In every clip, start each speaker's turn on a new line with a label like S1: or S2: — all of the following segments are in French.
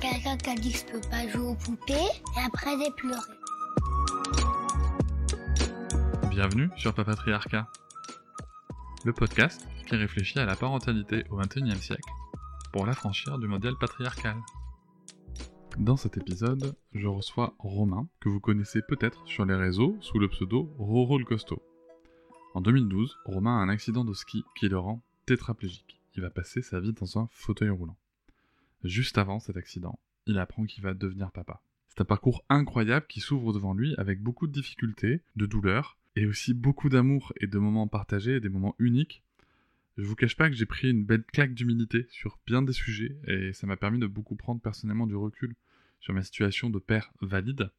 S1: Quelqu'un qui a dit que je peux pas jouer aux poupées et après j'ai pleuré.
S2: Bienvenue sur Papatriarcat, le podcast qui réfléchit à la parentalité au XXIe siècle pour l'affranchir du modèle patriarcal. Dans cet épisode, je reçois Romain, que vous connaissez peut-être sur les réseaux sous le pseudo Roro le Costaud. En 2012, Romain a un accident de ski qui le rend tétraplégique. Il va passer sa vie dans un fauteuil roulant. Juste avant cet accident, il apprend qu'il va devenir papa. C'est un parcours incroyable qui s'ouvre devant lui avec beaucoup de difficultés, de douleurs, et aussi beaucoup d'amour et de moments partagés, des moments uniques. Je vous cache pas que j'ai pris une belle claque d'humilité sur bien des sujets, et ça m'a permis de beaucoup prendre personnellement du recul sur ma situation de père valide.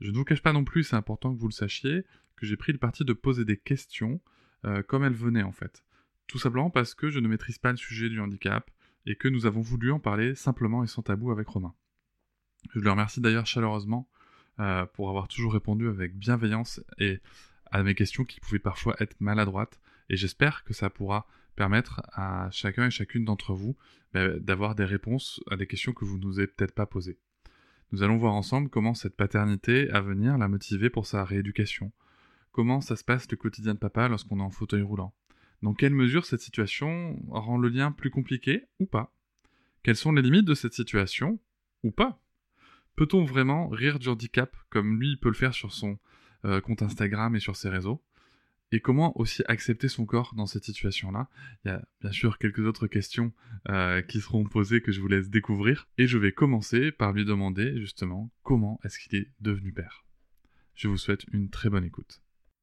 S2: Je ne vous cache pas non plus, c'est important que vous le sachiez, que j'ai pris le parti de poser des questions euh, comme elles venaient en fait. Tout simplement parce que je ne maîtrise pas le sujet du handicap, et que nous avons voulu en parler simplement et sans tabou avec Romain. Je le remercie d'ailleurs chaleureusement euh, pour avoir toujours répondu avec bienveillance et à mes questions qui pouvaient parfois être maladroites, et j'espère que ça pourra permettre à chacun et chacune d'entre vous bah, d'avoir des réponses à des questions que vous ne nous avez peut-être pas posées. Nous allons voir ensemble comment cette paternité à venir l'a motivé pour sa rééducation, comment ça se passe le quotidien de papa lorsqu'on est en fauteuil roulant, dans quelle mesure cette situation rend le lien plus compliqué ou pas? Quelles sont les limites de cette situation ou pas? Peut-on vraiment rire du handicap comme lui peut le faire sur son euh, compte Instagram et sur ses réseaux? Et comment aussi accepter son corps dans cette situation-là? Il y a bien sûr quelques autres questions euh, qui seront posées que je vous laisse découvrir. Et je vais commencer par lui demander justement comment est-ce qu'il est devenu père. Je vous souhaite une très bonne écoute.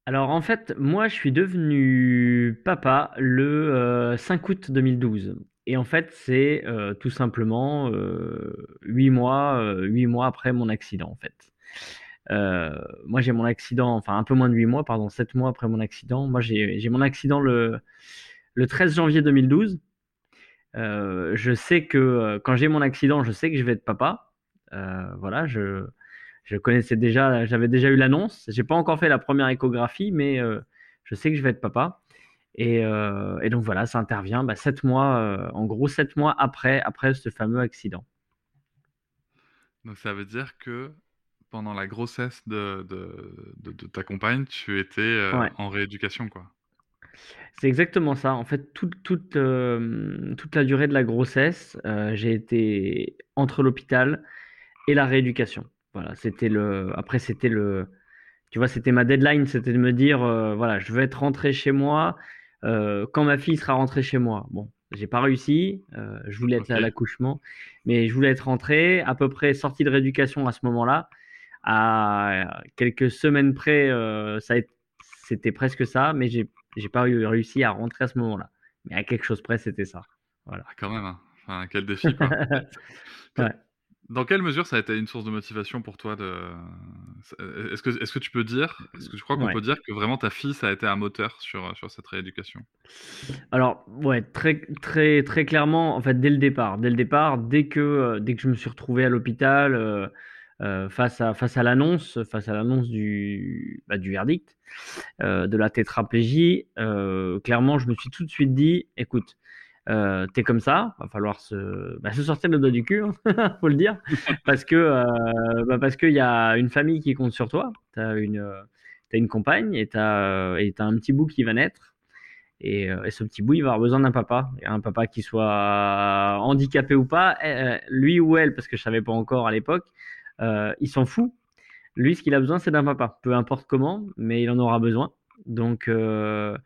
S3: Alors en fait, moi je suis devenu papa le 5 euh, août 2012. Et en fait, c'est euh, tout simplement euh, 8 mois, 8 mois après mon accident en fait. moi j'ai mon accident, enfin un peu moins de 8 mois, pardon, 7 mois après mon accident. Moi j'ai mon accident le, le 13 janvier 2012. je sais que quand j'ai mon accident, je sais que je vais être papa. voilà, je, je connaissais déjà, j'avais déjà eu l'annonce. J'ai pas encore fait la première échographie, mais euh, je sais que je vais être papa. Et, euh, donc voilà, ça intervient bah, sept mois, euh, en gros sept mois après, après ce fameux accident.
S2: Donc ça veut dire que pendant la grossesse de, de, ta compagne, tu étais en rééducation, quoi.
S3: C'est exactement ça. En fait, toute, toute, toute la durée de la grossesse, j'ai été entre l'hôpital et la rééducation. Voilà, c'était le. Après, c'était le. Tu vois, c'était ma deadline, c'était de me dire, euh, voilà, je veux être rentré chez moi euh, quand ma fille sera rentrée chez moi. Bon, j'ai pas réussi. Euh, je voulais être à l'accouchement, mais je voulais être rentré à peu près sorti de rééducation à ce moment-là. À quelques semaines près, ça c'était presque ça, mais j'ai j'ai pas réussi à rentrer à ce moment-là. Mais à quelque chose près, c'était ça. Voilà.
S2: Ah, quand même. Hein. Enfin, quel défi. Quoi. ouais. Dans quelle mesure ça a été une source de motivation pour toi de... Est-ce que, est que tu peux dire, est-ce que tu crois qu'on peut dire que vraiment ta fille, ça a été un moteur sur, sur cette rééducation?
S3: Alors, ouais, très, très, très clairement, en fait, dès le départ. Dès le départ, dès que, euh, dès que je me suis retrouvé à l'hôpital, euh, euh, face à, face à l'annonce, face à l'annonce du, bah, du verdict, de la tétraplégie, clairement, je me suis tout de suite dit, écoute, euh, t'es comme ça, va falloir se, bah, se sortir le doigt du cul, hein, faut le dire, parce que euh, bah, parce qu'il y a une famille qui compte sur toi, t'as une as une compagne et t'as et as un petit bout qui va naître. Et, et, ce petit bout, il va avoir besoin d'un papa, un papa qui soit handicapé ou pas, eh, eh, lui ou elle, parce que je savais pas encore à l'époque, euh, il s'en fout. Lui, ce qu'il a besoin, c'est d'un papa, peu importe comment, mais il en aura besoin. Donc, euh,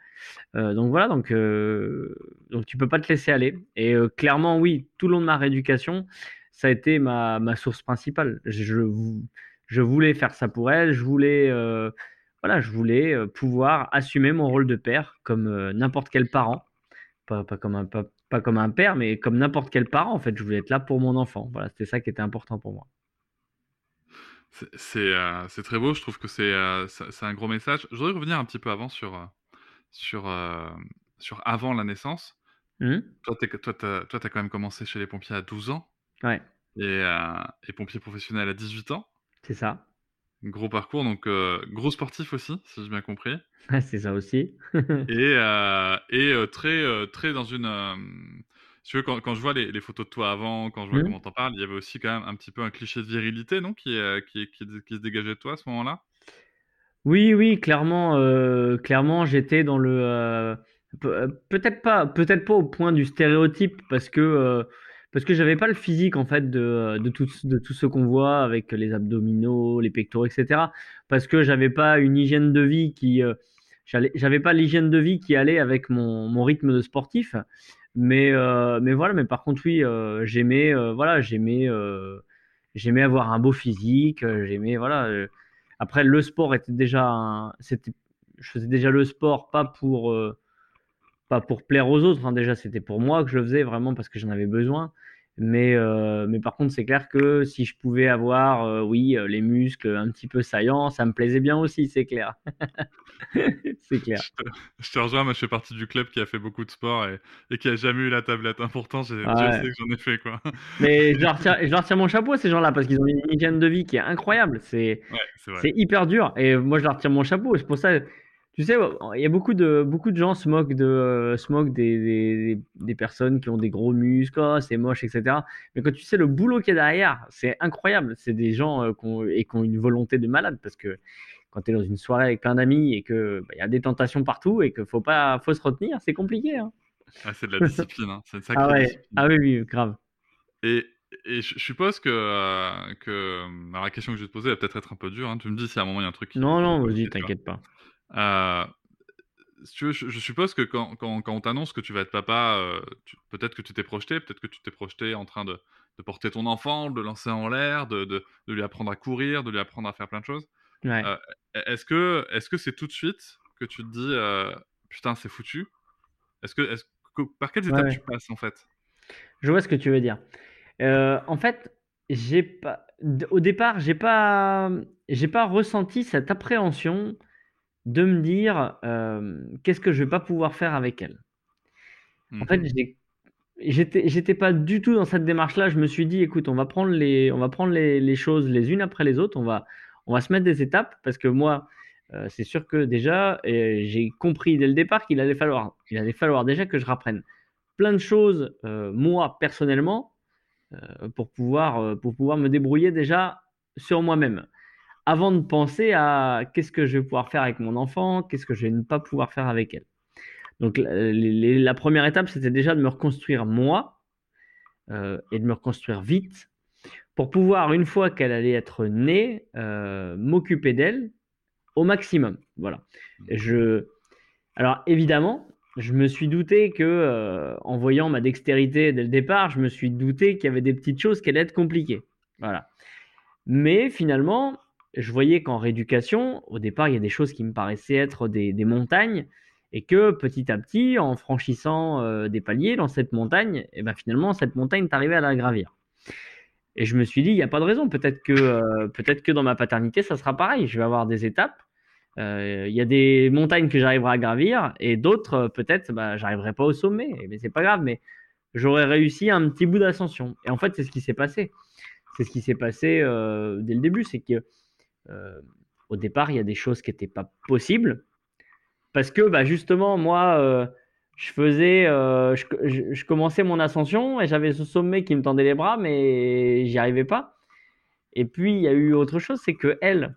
S3: euh, donc voilà, donc, euh, donc tu peux pas te laisser aller. Et clairement, oui, tout le long de ma rééducation, ça a été ma, ma source principale. Je, je, voulais faire ça pour elle, je voulais, voilà, je voulais pouvoir assumer mon rôle de père comme n'importe quel parent. Pas, pas, comme un, pas, pas comme un père, mais comme n'importe quel parent, en fait. Je voulais être là pour mon enfant. Voilà, c'était ça qui était important pour moi.
S2: C'est euh, c'est très beau, je trouve que c'est euh, c'est un gros message. Je voudrais revenir un petit peu avant sur, sur avant la naissance.
S3: Mmh.
S2: Toi, tu tu quand même commencé chez les pompiers à 12 ans
S3: Ouais,
S2: et et pompier professionnel à 18 ans.
S3: c'est ça.
S2: Gros parcours donc gros sportif aussi, si j'ai bien compris
S3: c'est ça aussi.
S2: et très, dans une, tu veux quand quand je vois les les photos de toi avant, quand je vois
S3: Mmh.
S2: comment tu en parles, il y avait aussi quand même un petit peu un cliché de virilité, non? Qui, heu, qui qui qui se dégageait de toi à ce moment-là?
S3: Oui, oui, clairement, heu, clairement, j'étais dans le, heu, peut-être pas peut-être pas au point du stéréotype parce que, parce que j'avais pas le physique en fait de, de tous de tous ceux qu'on voit avec les abdominaux, les pectoraux et cetera. Parce que j'avais pas une hygiène de vie qui, j'avais pas l'hygiène de vie qui allait avec mon mon rythme de sportif. Mais, heu, mais voilà, mais par contre oui, heu, j'aimais, heu, voilà, j'aimais, j'aimais avoir un beau physique, j'aimais voilà, après, le sport était déjà c'était je faisais déjà le sport pas pour, pas pour plaire aux autres, hein, déjà, c'était pour moi que je le faisais vraiment parce que j'en avais besoin. Mais, heu, mais par contre, c'est clair que si je pouvais avoir, heu, oui, heu, les muscles un petit peu saillants, ça me plaisait bien aussi, c'est clair. C'est clair.
S2: Je te je te rejoins, moi je fais partie du club qui a fait beaucoup de sport et et qui a jamais eu la tablette, hein. Pourtant j'ai que j'en ai fait, quoi.
S3: Mais je leur tire je leur tire mon chapeau à ces gens-là parce qu'ils ont une hygiène de vie qui est incroyable. C'est
S2: Ouais, c'est vrai.
S3: c'est hyper dur et moi je leur tire mon chapeau. C'est pour ça, tu sais, il y a beaucoup de beaucoup de gens se moquent de euh, se moquent des, des, des personnes qui ont des gros muscles, Oh, c'est moche, etc. Mais quand tu sais le boulot qu'il y a derrière, c'est incroyable. C'est des gens euh, qui ont, et qui ont une volonté de malade parce que quand tu es dans une soirée avec plein d'amis et que bah, y a des tentations partout et qu'il faut pas faut se retenir, c'est compliqué. Hein.
S2: Ah, c'est de la discipline, hein. C'est une
S3: Ah
S2: sacrée
S3: ouais,
S2: discipline.
S3: ah oui, oui, grave.
S2: Et et je suppose que, heu, que, alors la question que je vais te poser va peut-être être un peu dure, hein. Tu me dis si à un moment il y a un truc qui
S3: Non, non, vas-y, t'inquiète pas.
S2: Heu, si tu veux, je je suppose que quand quand quand on t'annonce que tu vas être papa, tu peut-être que tu t'es projeté, peut-être que tu t'es projeté en train de de porter ton enfant, de le lancer en l'air, de de de lui apprendre à courir, de lui apprendre à faire plein de choses.
S3: Ouais.
S2: Heu, est est-ce que c'est tout de suite que tu te dis, «Putain, c'est foutu»? Est-ce que est-ce que par quelles étapes
S3: ouais.
S2: tu passes, en fait?
S3: Je vois ce que tu veux dire. En fait, j'ai pas d au départ, j'ai pas, pas ressenti cette appréhension de me dire, «Qu'est-ce que je vais pas pouvoir faire avec elle?» en fait,
S2: Mmh
S3: j'étais j'étais pas du tout dans cette démarche-là. Je me suis dit: «Écoute, on va prendre les on va prendre les les choses les unes après les autres. On va on va se mettre des étapes» parce que moi, c'est sûr que déjà, j'ai compris dès le départ qu'il allait falloir il allait falloir déjà que je rapprenne plein de choses, moi personnellement, pour pouvoir, pour pouvoir me débrouiller déjà sur moi-même. Avant de penser à qu'est-ce que je vais pouvoir faire avec mon enfant, qu'est-ce que je vais ne pas pouvoir faire avec elle. Donc la 1 étape, c'était déjà de me reconstruire moi, heu et de me reconstruire vite pour pouvoir, une fois qu'elle allait être née, heu, m'occuper d'elle au maximum. Voilà. Je alors évidemment, je me suis douté que, heu, en voyant ma dextérité dès le départ, je me suis douté qu'il y avait des petites choses qui allaient être compliquées. Voilà. Mais finalement, je voyais qu'en rééducation, au départ, il y a des choses qui me paraissaient être des montagnes et que petit à petit, en franchissant, heu, des paliers dans cette montagne et ben, finalement, cette montagne, tu arrivais à la gravir. Et je me suis dit: «Il y a pas de raison, peut-être que, heu, peut-être que dans ma paternité, ça sera pareil. Je vais avoir des étapes, heu, il y a des montagnes que j'arriverai à gravir et d'autres, peut-être, bah, j'arriverai pas au sommet, mais c'est pas grave, mais j'aurais réussi un petit bout d'ascension» et en fait, c'est ce qui s'est passé. C'est ce qui s'est passé, dès le début, c'est que, au départ, il y a des choses qui étaient pas possibles parce que, bah, justement, moi, heu, je faisais, heu, je commençais mon ascension et j'avais ce sommet qui me tendait les bras, mais j'y arrivais pas et puis il y a eu autre chose, c'est qu'elle,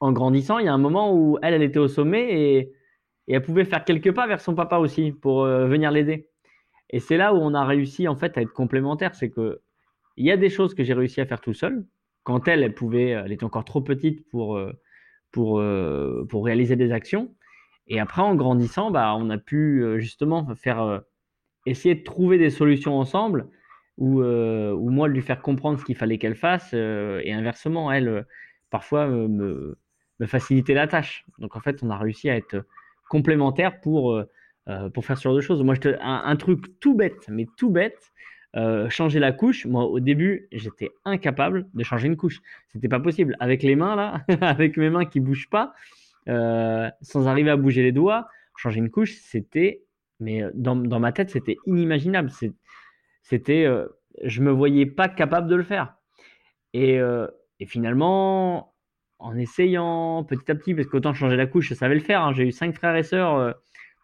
S3: en grandissant, il y a un moment où elle, elle était au sommet et elle pouvait faire quelques pas vers son papa aussi pour, venir l'aider et c'est là où on a réussi, en fait, à être complémentaires. C'est qu'il y a des choses que j'ai réussi à faire tout seul. Quand elle, elle pouvait, elle était encore trop petite pour, heu, pour, heu, pour réaliser des actions et après en grandissant, bah, on a pu, justement faire, essayer de trouver des solutions ensemble ou, moi lui faire comprendre ce qu'il fallait qu'elle fasse, et inversement elle, parfois, me me faciliter la tâche. Donc en fait, on a réussi à être complémentaires pour, pour faire ce genre de choses. Moi je te un truc tout bête, mais tout bête, changer la couche, moi au début, j'étais incapable de changer une couche. C'était pas possible. Avec les mains là, avec mes mains qui bougent pas, sans arriver à bouger les doigts, changer une couche, c'était, mais dans, dans ma tête, c'était inimaginable. C'était, je me voyais pas capable de le faire. Et, et finalement, en essayant petit à petit, parce qu'autant changer la couche, je savais le faire. Hein. J'ai eu cinq frères et sœurs euh,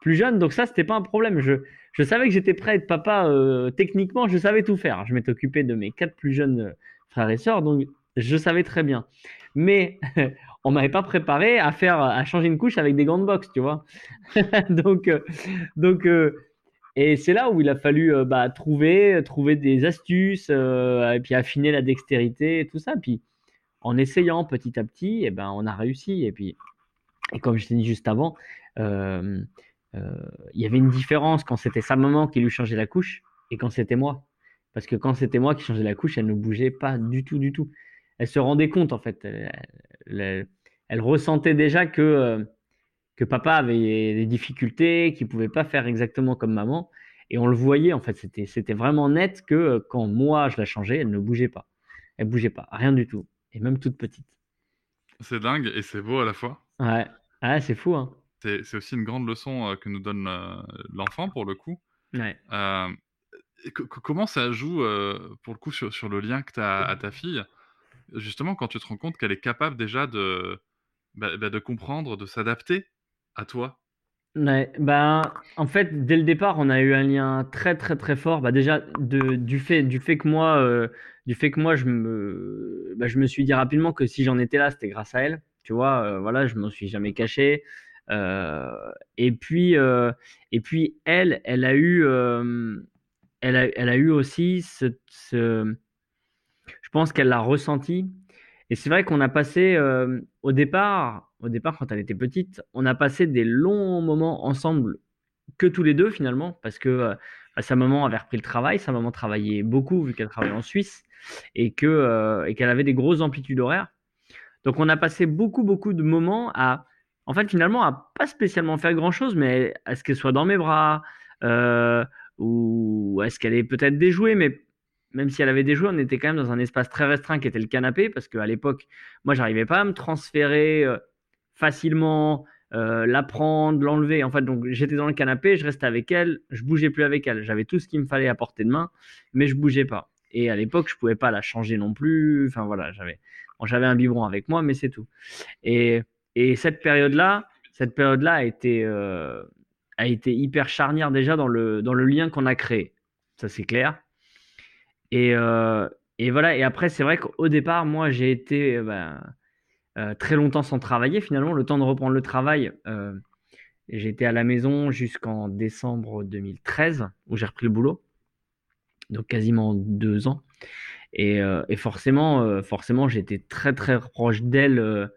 S3: plus jeunes, donc ça, c'était pas un problème. Je, je savais que j'étais prêt à être papa euh, techniquement, je savais tout faire. Je m'étais occupé de mes quatre plus jeunes euh, frères et sœurs, donc je savais très bien. Mais on m'avait pas préparé à faire, à changer une couche avec des gants de boxe, tu vois. donc, donc, et c'est là où il a fallu bah, trouver, trouver des astuces, et puis affiner la dextérité, et tout ça. Puis en essayant petit à petit, et eh ben, on a réussi. Et puis, et comme je t'ai dit juste avant, euh, euh, il y avait une différence quand c'était sa maman qui lui changeait la couche et quand c'était moi. Parce que quand c'était moi qui changeais la couche, elle ne bougeait pas du tout, du tout. Elle se rendait compte, en fait. Elle, ressentait déjà que, euh, que papa avait des difficultés, qu'il ne pouvait pas faire exactement comme maman. Et on le voyait, en fait. C'était vraiment net que quand moi, je la changeais, elle ne bougeait pas. Elle bougeait pas, rien du tout et même toute petite.
S2: C'est dingue et c'est beau à la fois.
S3: Ouais, ouais c'est fou. Hein.
S2: C'est aussi une grande leçon que nous donne l'enfant pour le coup.
S3: Ouais.
S2: Comment ça joue pour le coup sur, sur le lien que tu as à ta fille? Justement, quand tu te rends compte qu'elle est capable déjà de, bah, bah, de comprendre, de s'adapter à toi?
S3: Ouais, ben, en fait, dès le départ, on a eu un lien très très très fort. Bah, déjà, de, du fait, du fait que moi, euh, du fait que moi, je me, bah, je me suis dit rapidement que si j'en étais là, c'était grâce à elle. Tu vois, euh, voilà, je m'en suis jamais caché. Euh, et puis, et puis, elle, elle a eu, elle a, elle a eu aussi ce, je pense qu'elle l'a ressenti. Et c'est vrai qu'on a passé au départ, au départ, quand elle était petite, on a passé des longs moments ensemble, que tous les deux finalement, parce que euh, sa maman avait repris le travail, sa maman travaillait beaucoup vu qu'elle travaillait en Suisse et que euh, et qu'elle avait des grosses amplitudes horaires. Donc on a passé beaucoup beaucoup de moments à, en fait finalement à pas spécialement faire grand chose, mais à ce qu'elle soit dans mes bras euh, ou est-ce qu'elle ait peut-être jouets, mais même si elle avait jouets, on était quand même dans un espace très restreint qui était le canapé, parce qu'à l'époque, moi, j'arrivais pas à me transférer facilement, euh, la prendre, l'enlever. En fait, donc j'étais dans le canapé, je restais avec elle, je bougeais plus avec elle. J'avais tout ce qu'il me fallait à portée de main, mais je bougeais pas. Et à l'époque, je pouvais pas la changer non plus. Enfin voilà, j'avais, j'avais un biberon avec moi, mais c'est tout. Et, et cette période-là, cette période-là a été, euh, a été hyper charnière déjà dans le, dans le lien qu'on a créé. Ça c'est clair. Et, euh, et voilà. Et après, c'est vrai qu'au départ, moi, j'ai été, ben, euh, très longtemps sans travailler finalement, le temps de reprendre le travail. J'étais à la maison jusqu'en décembre 2013 où j'ai repris le boulot, donc quasiment deux ans. Et, euh, forcément, forcément, j'étais très très proche d'elle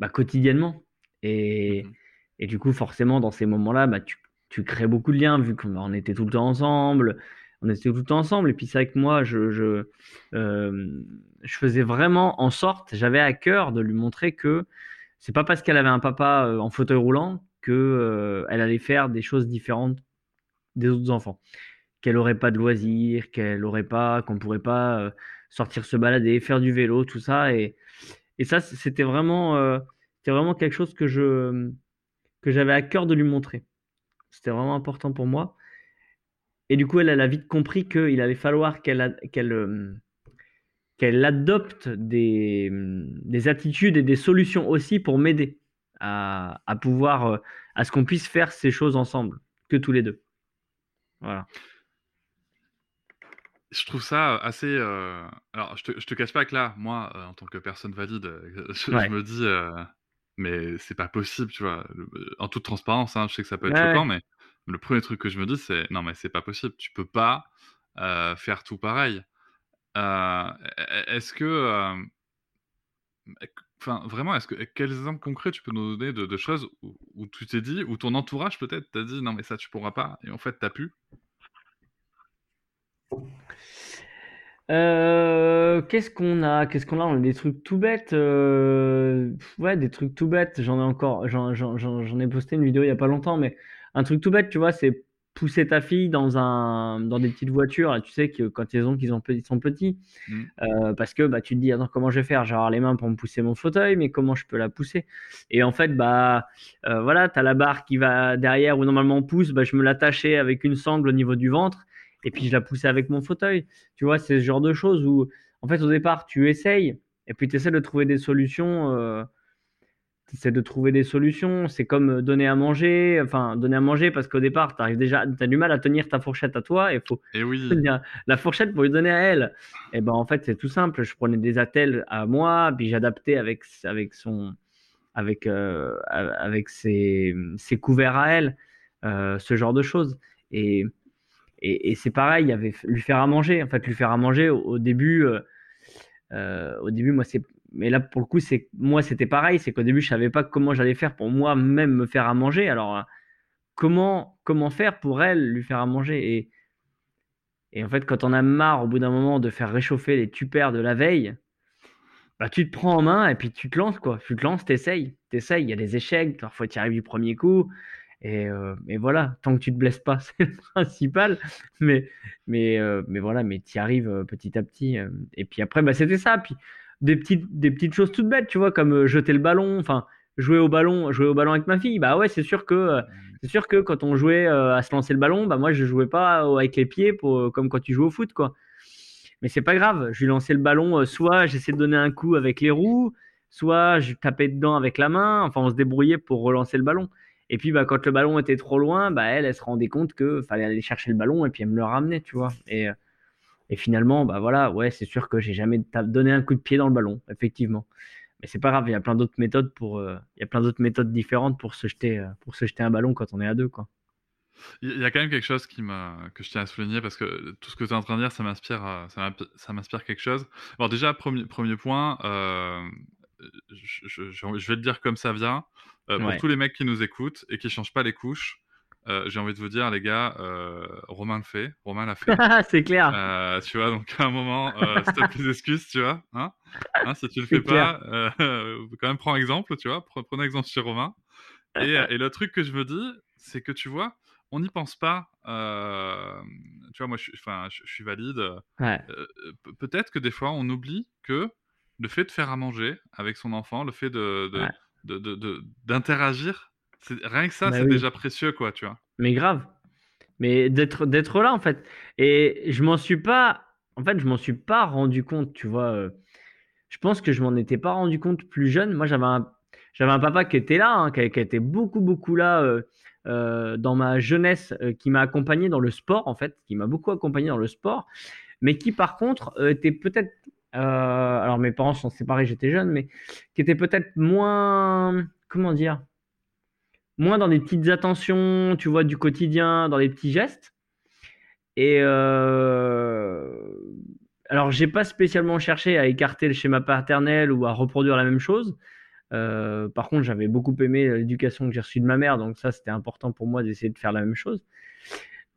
S3: bah, quotidiennement. Et, mmh et, du coup, forcément, dans ces moments-là, bah, tu, tu, crées beaucoup de liens vu qu'on était tout le temps ensemble on était tout le temps ensemble. Et puis c'est vrai que moi, je, je, euh, je faisais vraiment en sorte, j'avais à cœur de lui montrer que c'est pas parce qu'elle avait un papa euh, en fauteuil roulant que euh, elle allait faire des choses différentes des autres enfants. Qu'elle aurait pas de loisirs, qu'elle aurait pas, qu'on pourrait pas sortir se balader, faire du vélo, tout ça. Et, et ça, c'était vraiment, c'était vraiment quelque chose que je, que j'avais à cœur de lui montrer. C'était vraiment important pour moi. Et du coup, elle, a vite compris qu'il allait falloir qu'elle qu'elle euh, qu'elle adopte des, des, attitudes et des solutions aussi pour m'aider à, à, pouvoir, euh, à ce qu'on puisse faire ces choses ensemble, que tous les deux. Voilà.
S2: Je trouve ça assez. Euh, alors, je te, je te cache pas que là, moi, en tant que personne valide, je, me dis, mais c'est pas possible, tu vois. En toute transparence, hein, je sais que ça peut être choquant, mais le premier truc que je me dis, c'est non, mais c'est pas possible. Tu peux pas euh, faire tout pareil. Euh, e-, e-, est-ce que. Euh, enfin, vraiment, est-ce que quels exemples concrets tu peux nous donner de, choses où, tu t'es dit, ou ton entourage peut-être t'a dit non, mais ça tu pourras pas, et en fait t'as pu?
S3: Qu'est-ce qu'on a? Qu'est-ce qu'on a? On a des trucs tout bêtes. ouais, des trucs tout bêtes. J'en ai encore. J'en ai posté une vidéo il y a pas longtemps, mais un truc tout bête, tu vois, c'est pousser ta fille dans un dans des petites voitures, tu sais que quand ils ont qu'ils ont ils sont petits,
S2: Mmh.
S3: euh, parce que bah tu te dis attends comment je vais faire, j'ai avoir les mains pour me pousser mon fauteuil, mais comment je peux la pousser? Et en fait bah euh, voilà, t'as la barre qui va derrière où normalement on pousse, bah je me l'attachais avec une sangle au niveau du ventre et puis je la poussais avec mon fauteuil. Tu vois, c'est ce genre de choses où en fait au départ tu essayes et puis tu essaies de trouver des solutions. Euh, c'est de trouver des solutions. C'est comme donner à manger, enfin donner à manger parce qu'au départ, tu arrives déjà, as du mal à tenir ta fourchette à toi et il faut
S2: Et oui.
S3: tenir la fourchette pour lui donner à elle. Et ben en fait, c'est tout simple. Je prenais des attelles à moi, puis j'adaptais avec avec son avec euh, avec ses, ses couverts à elle, euh, ce genre de choses. Et et, c'est pareil, il y avait lui faire à manger. En fait, lui faire à manger au, début. Euh, euh, au début, moi, c'est mais là pour le coup c'est moi c'était pareil c'est qu'au début je savais pas comment j'allais faire pour moi même me faire à manger alors euh, comment comment faire pour elle lui faire à manger? Et et en fait quand on a marre au bout d'un moment de faire réchauffer les tupères de la veille bah tu te prends en main et puis tu te lances quoi tu te lances t'essayes t'essayes il y a des échecs parfois tu arrives du premier coup et, euh, et voilà tant que tu te blesses pas c'est le principal mais mais euh, mais voilà mais tu y arrives euh, petit à petit et puis après bah c'était ça puis des petites, des petites choses toutes bêtes, tu vois, comme jeter le ballon, enfin jouer au ballon, jouer au ballon avec ma fille. Bah ouais, c'est sûr que euh, c'est sûr que quand on jouait à se lancer le ballon, bah moi je jouais pas avec les pieds pour, comme quand tu joues au foot quoi. Mais c'est pas grave, je lui lançais le ballon, soit j'essayais de donner un coup avec les roues, soit je tapais dedans avec la main, enfin on se débrouillait pour relancer le ballon. Et puis bah quand le ballon était trop loin, bah elle, se rendait compte que fallait aller chercher le ballon et puis elle me le ramenait, tu vois. Et euh, finalement, bah voilà, ouais, c'est sûr que j'ai jamais donné un coup de pied dans le ballon, effectivement. Mais c'est pas grave, il y a plein d'autres méthodes pour, euh, y a plein d'autres méthodes différentes pour se jeter, euh, pour se jeter un ballon quand on est à deux, quoi.
S2: Il y a quand même quelque chose que je tiens à souligner parce que tout ce que tu es en train de dire, ça m'inspire, ça m'inspire- quelque chose. Alors déjà, premier, point, je- je vais le dire comme ça vient. Euh, pour
S3: Ouais.
S2: tous les mecs qui nous écoutent et qui changent pas les couches, euh, j'ai envie de vous dire, les gars, euh, Romain le fait, Romain l'a fait.
S3: c'est clair.
S2: Euh, tu vois, donc à un moment, si t'as plus d'excuses, tu vois, hein, hein, si tu le fais pas, quand même prends exemple, tu vois, pre- prenez exemple sur Romain. Et, et le truc que je me dis, c'est que tu vois, on n'y pense pas. tu vois, moi, je, je, je suis valide.
S3: Ouais.
S2: Peut-être que des fois, on oublie que le fait de faire à manger avec son enfant, le fait de de-
S3: Ouais.
S2: De- de- de- d'interagir, rien que ça,
S3: Bah
S2: c'est
S3: oui.
S2: déjà précieux, quoi, tu vois.
S3: Mais grave. Mais d'être d'être là en fait. Et je m'en suis pas en fait, je m'en suis pas rendu compte, tu vois. euh, Je pense que je m'en étais pas rendu compte plus jeune. Moi, j'avais un j'avais un papa qui était là, hein, qui, a- qui beaucoup beaucoup là euh, euh, dans ma jeunesse, euh, qui m'a accompagné dans le sport en fait, qui m'a beaucoup accompagné dans le sport, mais qui par contre était peut-être alors mes parents sont séparés, j'étais jeune, mais qui était peut-être moins comment dire moins dans des petites attentions, tu vois, du quotidien, dans les petits gestes. Et euh, alors, j'ai pas spécialement cherché à écarter le schéma paternel ou à reproduire la même chose. Euh, par contre, j'avais beaucoup aimé l'éducation que j'ai reçue de ma mère, donc ça, c'était important pour moi d'essayer de faire la même chose.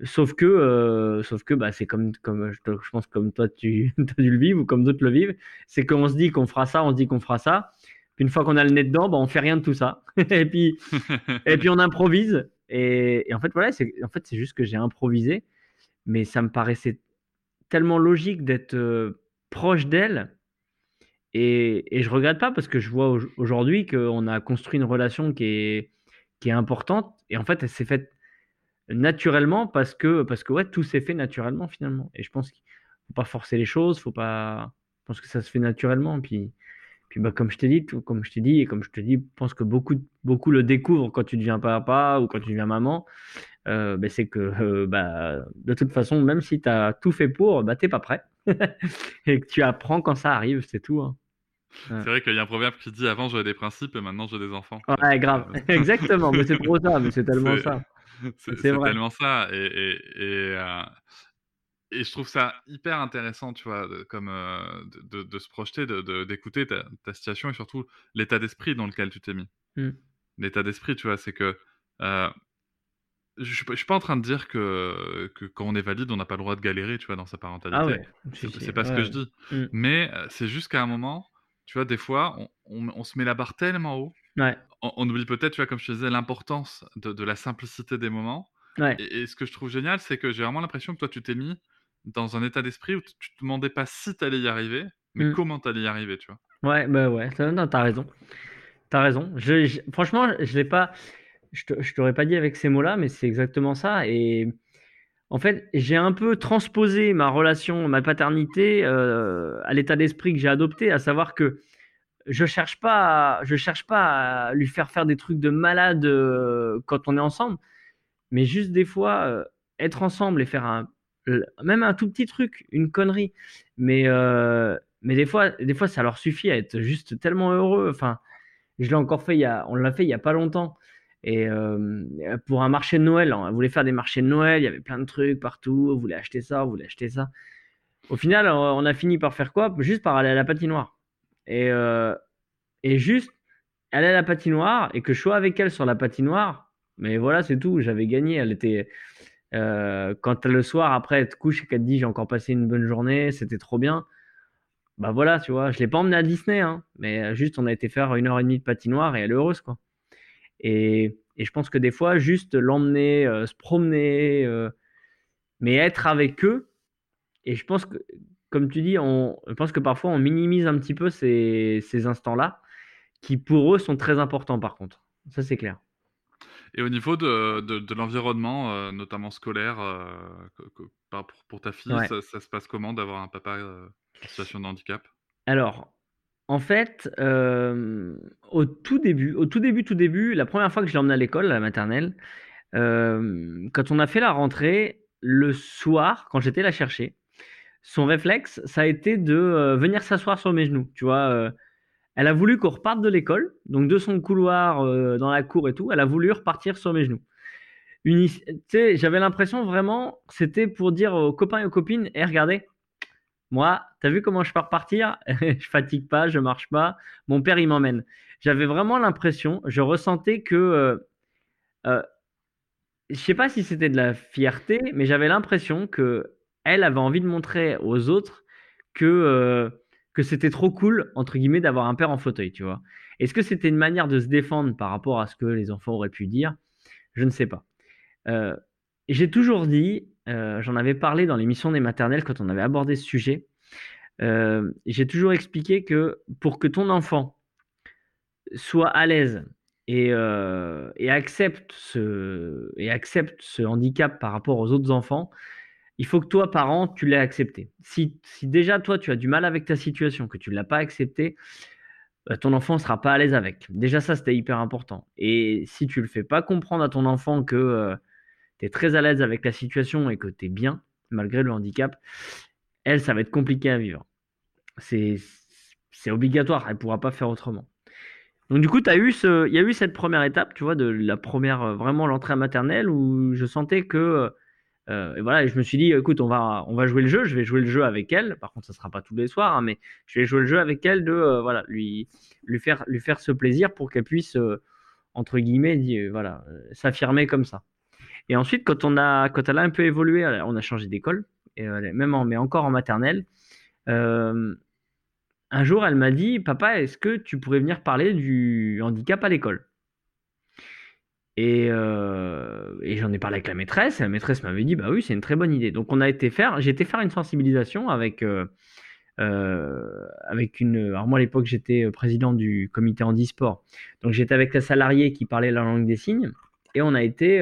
S3: Sauf que, euh, sauf que, bah, c'est comme, comme je, je pense comme toi tu as dû le vivre ou comme d'autres le vivent, c'est qu'on se dit qu'on fera ça, on se dit qu'on fera ça. Puis une fois qu'on a le nez dedans, bah, on fait rien de tout ça. et puis, et puis on improvise. Et, et en fait, voilà, c'est en fait, c'est juste que j'ai improvisé, mais ça me paraissait tellement logique d'être euh, proche d'elle. Et, et je regrette pas parce que je vois au- aujourd'hui qu'on a construit une relation qui est, qui est importante. Et en fait, elle s'est faite naturellement parce que, parce que ouais, tout s'est fait naturellement finalement. Et je pense qu'il faut pas forcer les choses, faut pas. Je pense que ça se fait naturellement. Puis, puis bah, comme je t'ai dit, tout- comme je t'ai dit et comme je te dis, je pense que beaucoup, beaucoup le découvrent quand tu deviens papa ou quand tu deviens maman. Euh, bah, c'est que euh, bah, de toute façon, même si tu as tout fait pour, bah, t'es pas prêt. et que tu apprends quand ça arrive, c'est tout. hein.
S2: C'est vrai qu'il y a un proverbe qui dit avant j'avais des principes et maintenant j'ai des enfants.
S3: Ouais, grave. Exactement. Mais c'est trop ça. Mais c'est tellement ça.
S2: C'est tellement ça. Et, et, et, euh, et je trouve ça hyper intéressant, tu vois, de- comme euh, de, se projeter, de- de- d'écouter ta, ta situation et surtout l'état d'esprit dans lequel tu t'es mis.
S3: Mm.
S2: L'état d'esprit, tu vois, c'est que euh, je suis je suis pas en train de dire que, que quand on est valide, on n'a pas le droit de galérer, tu vois, dans sa parentalité.
S3: Ah ouais.
S2: C'est pas ce que je dis.
S3: Mm.
S2: Mais euh, c'est juste qu'à un moment, tu vois, des fois, on, on- on se met la barre tellement haut
S3: Ouais.
S2: on, on oublie peut-être, tu vois, comme je te disais, l'importance de, de la simplicité des moments.
S3: Ouais.
S2: Et, et ce que je trouve génial, c'est que j'ai vraiment l'impression que toi, tu t'es mis dans un état d'esprit où tu te demandais pas si t'allais y arriver, mais
S3: Mm.
S2: comment t'allais y arriver, tu vois?
S3: Ouais, bah ouais, t'as non, t'as raison. T'as raison. Je, je- franchement, je l'ai pas. Je t'aurais pas dit avec ces mots-là, mais c'est exactement ça. Et en fait, j'ai un peu transposé ma relation, ma paternité euh, à l'état d'esprit que j'ai adopté, à savoir que je cherche pas, je cherche pas à lui faire faire des trucs de malade euh, quand on est ensemble, mais juste des fois euh, être ensemble et faire un, même un tout petit truc, une connerie, mais euh, mais des fois, des fois, ça leur suffit à être juste tellement heureux. Enfin, je l'ai encore fait il y a, on l'a fait il y a pas longtemps. Et pour un marché de Noël, on voulait faire des marchés de Noël, il y avait plein de trucs partout, on voulait acheter ça, on voulait acheter ça. Au final, on a fini par faire quoi? Juste par aller à la patinoire. Et, euh, et juste à la patinoire et que je sois avec elle sur la patinoire. Mais voilà, c'est tout. J'avais gagné. Elle était. euh, quand le soir, après, elle te couche et qu'elle te dit j'ai encore passé une bonne journée, c'était trop bien. Bah voilà, tu vois. Je l'ai pas emmenée à Disney, hein, mais euh, juste on a été faire une heure et demie de patinoire et elle est heureuse, quoi. Et, et je pense que des fois, juste l'emmener, euh, se promener, mais être avec eux. Et je pense que, comme tu dis, on, je pense que parfois on minimise un petit peu ces, ces instants-là, qui pour eux sont très importants par contre. Ça, c'est clair.
S2: Et au niveau de, de, de l'environnement, euh, notamment scolaire, euh, que- que- par- pour, pour ta fille,
S3: Ouais.
S2: ça, ça se passe comment d'avoir un papa euh, en situation de handicap?
S3: Alors, en fait, euh, au tout début, au tout début, tout début, la première fois que je l'ai emmené à l'école, à la maternelle, quand on a fait la rentrée, le soir, quand j'étais la chercher, son réflexe, ça a été de euh, venir s'asseoir sur mes genoux. Tu vois, euh, elle a voulu qu'on reparte de l'école, donc de son couloir euh, dans la cour et tout, elle a voulu repartir sur mes genoux. J'avais l'impression vraiment, c'était pour dire aux copains et aux copines, et regardez, moi, t'as vu comment je peux repartir Je fatigue pas, je marche pas. Mon père, il m'emmène. J'avais vraiment l'impression, je ressentais que, je sais pas si c'était de la fierté, mais j'avais l'impression que elle avait envie de montrer aux autres que euh, que c'était trop cool entre guillemets d'avoir un père en fauteuil, tu vois. Est-ce que c'était une manière de se défendre par rapport à ce que les enfants auraient pu dire? Je ne sais pas. Euh, j'ai toujours dit, euh, j'en avais parlé dans l'émission des maternelles quand on avait abordé ce sujet. j'ai toujours expliqué que pour que ton enfant soit à l'aise et, et accepte ce et accepte ce handicap par rapport aux autres enfants, il faut que toi, parent, tu l'aies accepté. Si, si déjà toi, tu as du mal avec ta situation, que tu ne l'as pas accepté, bah, ton enfant ne sera pas à l'aise avec. Déjà, ça, c'était hyper important. Et si tu ne le fais pas comprendre à ton enfant que tu es très à l'aise avec la situation et que tu es bien, malgré le handicap, elle, ça va être compliqué à vivre. C'est obligatoire, elle ne pourra pas faire autrement. Donc du coup, eu ce, il y a eu cette première étape, tu vois, de la première, euh, vraiment l'entrée maternelle, où je sentais que euh, et voilà, et je me suis dit, écoute, on va, on va jouer le jeu. Je vais jouer le jeu avec elle. Par contre, ça sera pas tous les soirs, hein, mais je vais jouer le jeu avec elle de, euh, voilà, lui, lui faire, lui faire ce plaisir pour qu'elle puisse, euh, entre guillemets, voilà, s'affirmer comme ça. Et ensuite, quand on a, quand elle a un peu évolué, on a changé d'école, et même en, mais encore en maternelle. Un jour, elle m'a dit, papa, est-ce que tu pourrais venir parler du handicap à l'école? Et, euh, et j'en ai parlé avec la maîtresse, et la maîtresse m'avait dit, bah oui, c'est une très bonne idée. Donc on a été faire, j'ai été faire une sensibilisation avec, euh, euh, avec une... Alors moi à l'époque j'étais président du comité handisport, donc j'étais avec la salariée qui parlait la langue des signes, et on a été,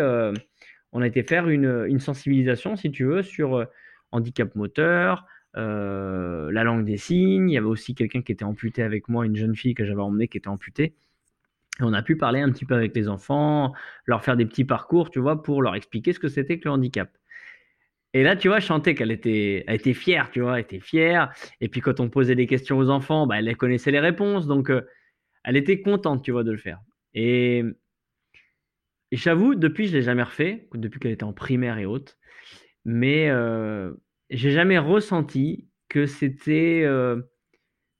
S3: on a été faire une, une sensibilisation, si tu veux, sur handicap moteur, la langue des signes, il y avait aussi quelqu'un qui était amputé avec moi, une jeune fille que j'avais emmenée qui était amputée. On a pu parler un petit peu avec les enfants, leur faire des petits parcours, tu vois, pour leur expliquer ce que c'était que le handicap. Et là, tu vois, je qu'elle était, elle était fière, tu vois, elle était fière. Et puis quand on posait des questions aux enfants, bah, elle connaissait les réponses, donc euh, elle était contente, tu vois, de le faire. Et, j'avoue, depuis, je l'ai jamais refait, depuis qu'elle était en primaire et autres. Mais euh, j'ai jamais ressenti que c'était euh,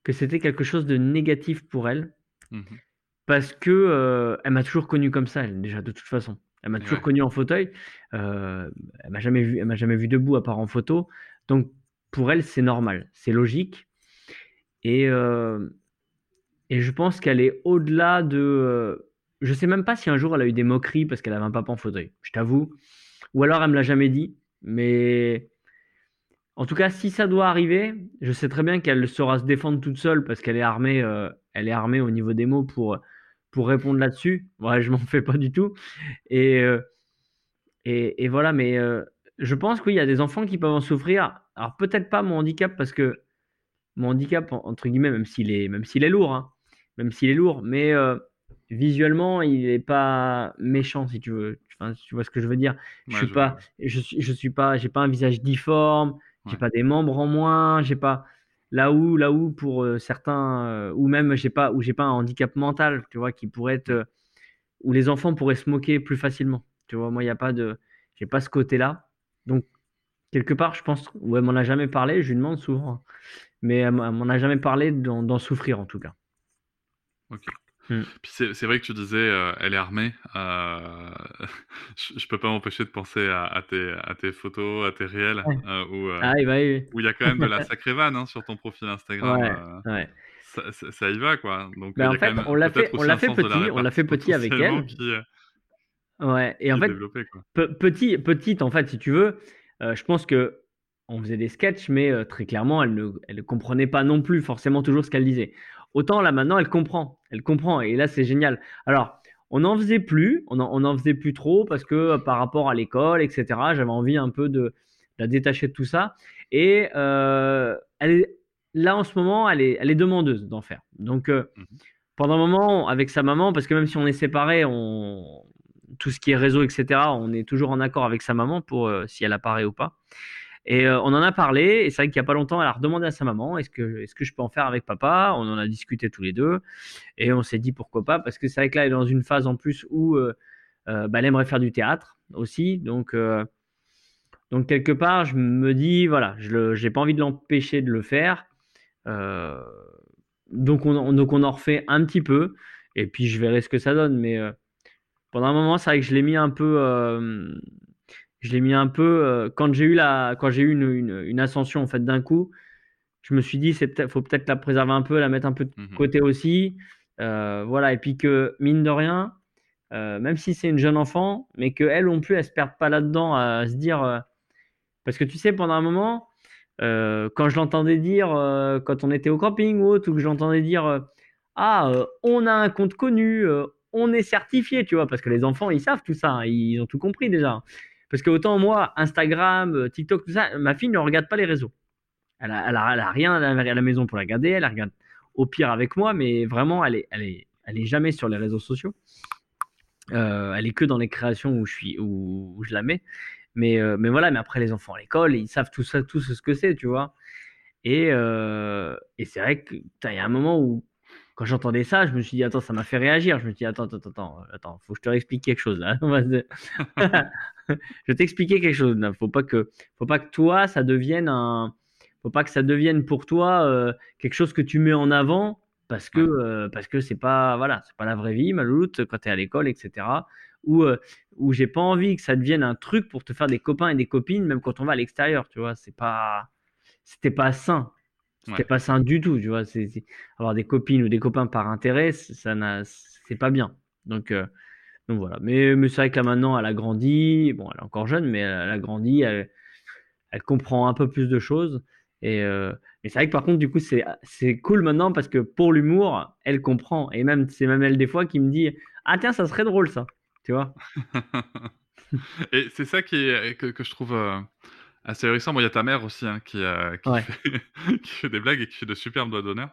S3: que quelque chose de négatif pour elle.
S2: Mmh
S3: parce que euh, elle m'a toujours connu comme ça, elle, déjà de toute façon. Elle m'a toujours
S2: Ouais.
S3: connu en fauteuil. Euh, elle m'a jamais vu, elle m'a jamais vu debout à part en photo. Donc pour elle, c'est normal, c'est logique. Et euh, et je pense qu'elle est au-delà de. je sais même pas si un jour elle a eu des moqueries parce qu'elle avait un papa en fauteuil. Je t'avoue, ou alors elle me l'a jamais dit. Mais en tout cas, si ça doit arriver, je sais très bien qu'elle saura se défendre toute seule parce qu'elle est armée, elle est armée au niveau des mots pour, pour répondre là-dessus. Ouais, je m'en fais pas du tout. Et, euh, et, et, voilà, mais euh, je pense qu'il y a des enfants qui peuvent en souffrir. Alors peut-être pas mon handicap parce que mon handicap, entre guillemets, même s'il est, même s'il est lourd, hein, même s'il est lourd, mais visuellement, il n'est pas méchant, si tu veux. Enfin, tu vois ce que je veux dire. Je suis pas, je je suis pas, j'ai pas un visage difforme, j'ai pas des membres en moins, j'ai pas là où, là où pour certains, ou même j'ai pas, où j'ai pas un handicap mental, tu vois, qui pourrait être, où les enfants pourraient se moquer plus facilement. Tu vois, moi, il n'y a pas de, j'ai pas ce côté-là. Donc quelque part, je pense, ou elle m'en a jamais parlé. Je lui demande souvent, hein. mais elle m'en a jamais parlé d'en souffrir en tout cas.
S2: Ok. Mmh. Puis c'est vrai que tu disais, euh, elle est armée. Euh, je, ne peux pas m'empêcher de penser à, tes, à, tes, photos, à tes réels, euh, où, ah, où il y a quand même de la sacrée vanne hein, sur ton profil Instagram. Ouais, ça, ça, y va, quoi. Donc,
S3: bah, en fait, on l'a fait, on l'a fait petit, on l'a fait petit avec elle. ouais, et en fait, petit, petite, en fait, si tu veux, je pense que on faisait des sketchs, mais très clairement, elle ne, elle ne comprenait pas non plus forcément toujours ce qu'elle disait. Autant là maintenant, elle comprend. Elle comprend. Et là, c'est génial. Alors, on n'en faisait plus. On n'en faisait plus trop parce que euh, par rapport à l'école, etc., j'avais envie un peu de, la détacher de tout ça. Et euh, elle est, là, en ce moment, elle est, elle est demandeuse d'en faire. Donc, euh, mmh pendant un moment, avec sa maman, parce que même si on est séparés, on, tout ce qui est réseau, etc., on est toujours en accord avec sa maman pour si elle apparaît ou pas. Et euh, on en a parlé, et c'est vrai qu'il n'y a pas longtemps, elle a redemandé à sa maman est-ce que, je peux en faire avec papa? On en a discuté tous les deux, et on s'est dit pourquoi pas, parce que c'est vrai que là, elle est dans une phase en plus où euh, euh, bah, elle aimerait faire du théâtre aussi. Donc, quelque part, je me dis voilà, je n'ai pas envie de l'empêcher de le faire. donc, on, donc, on en refait un petit peu, et puis je verrai ce que ça donne. Mais pendant un moment, c'est vrai que je l'ai mis un peu je l'ai mis un peu euh, quand j'ai eu la quand j'ai eu une, une, ascension en fait d'un coup je me suis dit c'est faut peut-être la préserver un peu la mettre un peu de mmh côté aussi. Euh, voilà et puis que mine de rien euh, même si c'est une jeune enfant mais que elle non plus elle se perde pas là-dedans à se dire parce que tu sais pendant un moment quand je l'entendais dire quand on était au camping ou autre ou que j'entendais dire ah on a un compte connu on est certifié tu vois parce que les enfants ils savent tout ça hein, ils ont tout compris déjà parce que autant moi, Instagram, euh, TikTok, tout ça, ma fille ne regarde pas les réseaux. Elle a, rien à la maison pour la regarder. Elle regarde au pire avec moi, mais vraiment, elle est, jamais sur les réseaux sociaux. Euh, elle est que dans les créations où je suis, où, je la mets. Mais, euh, mais voilà. Mais après, les enfants à l'école, ils savent tout ça, tout ce que c'est, tu vois. Et, et c'est vrai que il y a un moment où quand j'entendais ça, je me suis dit, attends, ça m'a fait réagir. Je me suis dit, attends, attends, attends, attends, faut que je te réexplique quelque chose là. je vais t'expliquer quelque chose. Faut pas que, faut pas que toi, ça devienne un, faut pas que ça devienne pour toi euh, quelque chose que tu mets en avant parce que, euh, parce que c'est pas, voilà, c'est pas la vraie vie, maloute, quand tu es à l'école, etc. Ou, euh, où j'ai pas envie que ça devienne un truc pour te faire des copains et des copines, même quand on va à l'extérieur, tu vois. C'est pas, c'était pas sain. C'était pas sain du tout, tu vois. Avoir des copines ou des copains par intérêt, ça n'a, c'est pas bien. Donc, euh, donc voilà. Mais, mais c'est vrai que là maintenant, elle a grandi. Bon, elle est encore jeune, mais elle, a grandi. Elle, elle, comprend un peu plus de choses. Et euh, mais c'est vrai que par contre, du coup, c'est, c'est cool maintenant parce que pour l'humour, elle comprend. Et même, c'est même elle des fois qui me dit Ah, tiens, ça serait drôle ça. Tu vois?
S2: Et c'est ça qui est, que, que je trouve. Euh, c'est récent. Moi, il y a ta mère aussi hein, qui, euh, qui, fait, des blagues et qui fait de superbes doigts d'honneur.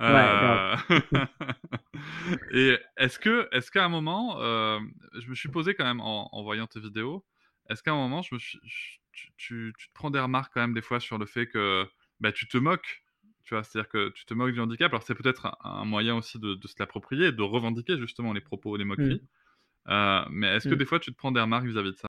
S2: Euh... et est-ce que, est-ce qu'à un moment, euh, je me suis posé quand même en, en voyant tes vidéos, est-ce qu'à un moment, je me suis, tu, tu, te prends des remarques quand même des fois sur le fait que bah, tu te moques tu vois, c'est-à-dire que tu te moques du handicap. Alors c'est peut-être un, moyen aussi de, de se l'approprier, de revendiquer justement les propos, les moqueries. Mmh. Mais est-ce que mmh. des fois tu te prends des remarques vis-à-vis de ça?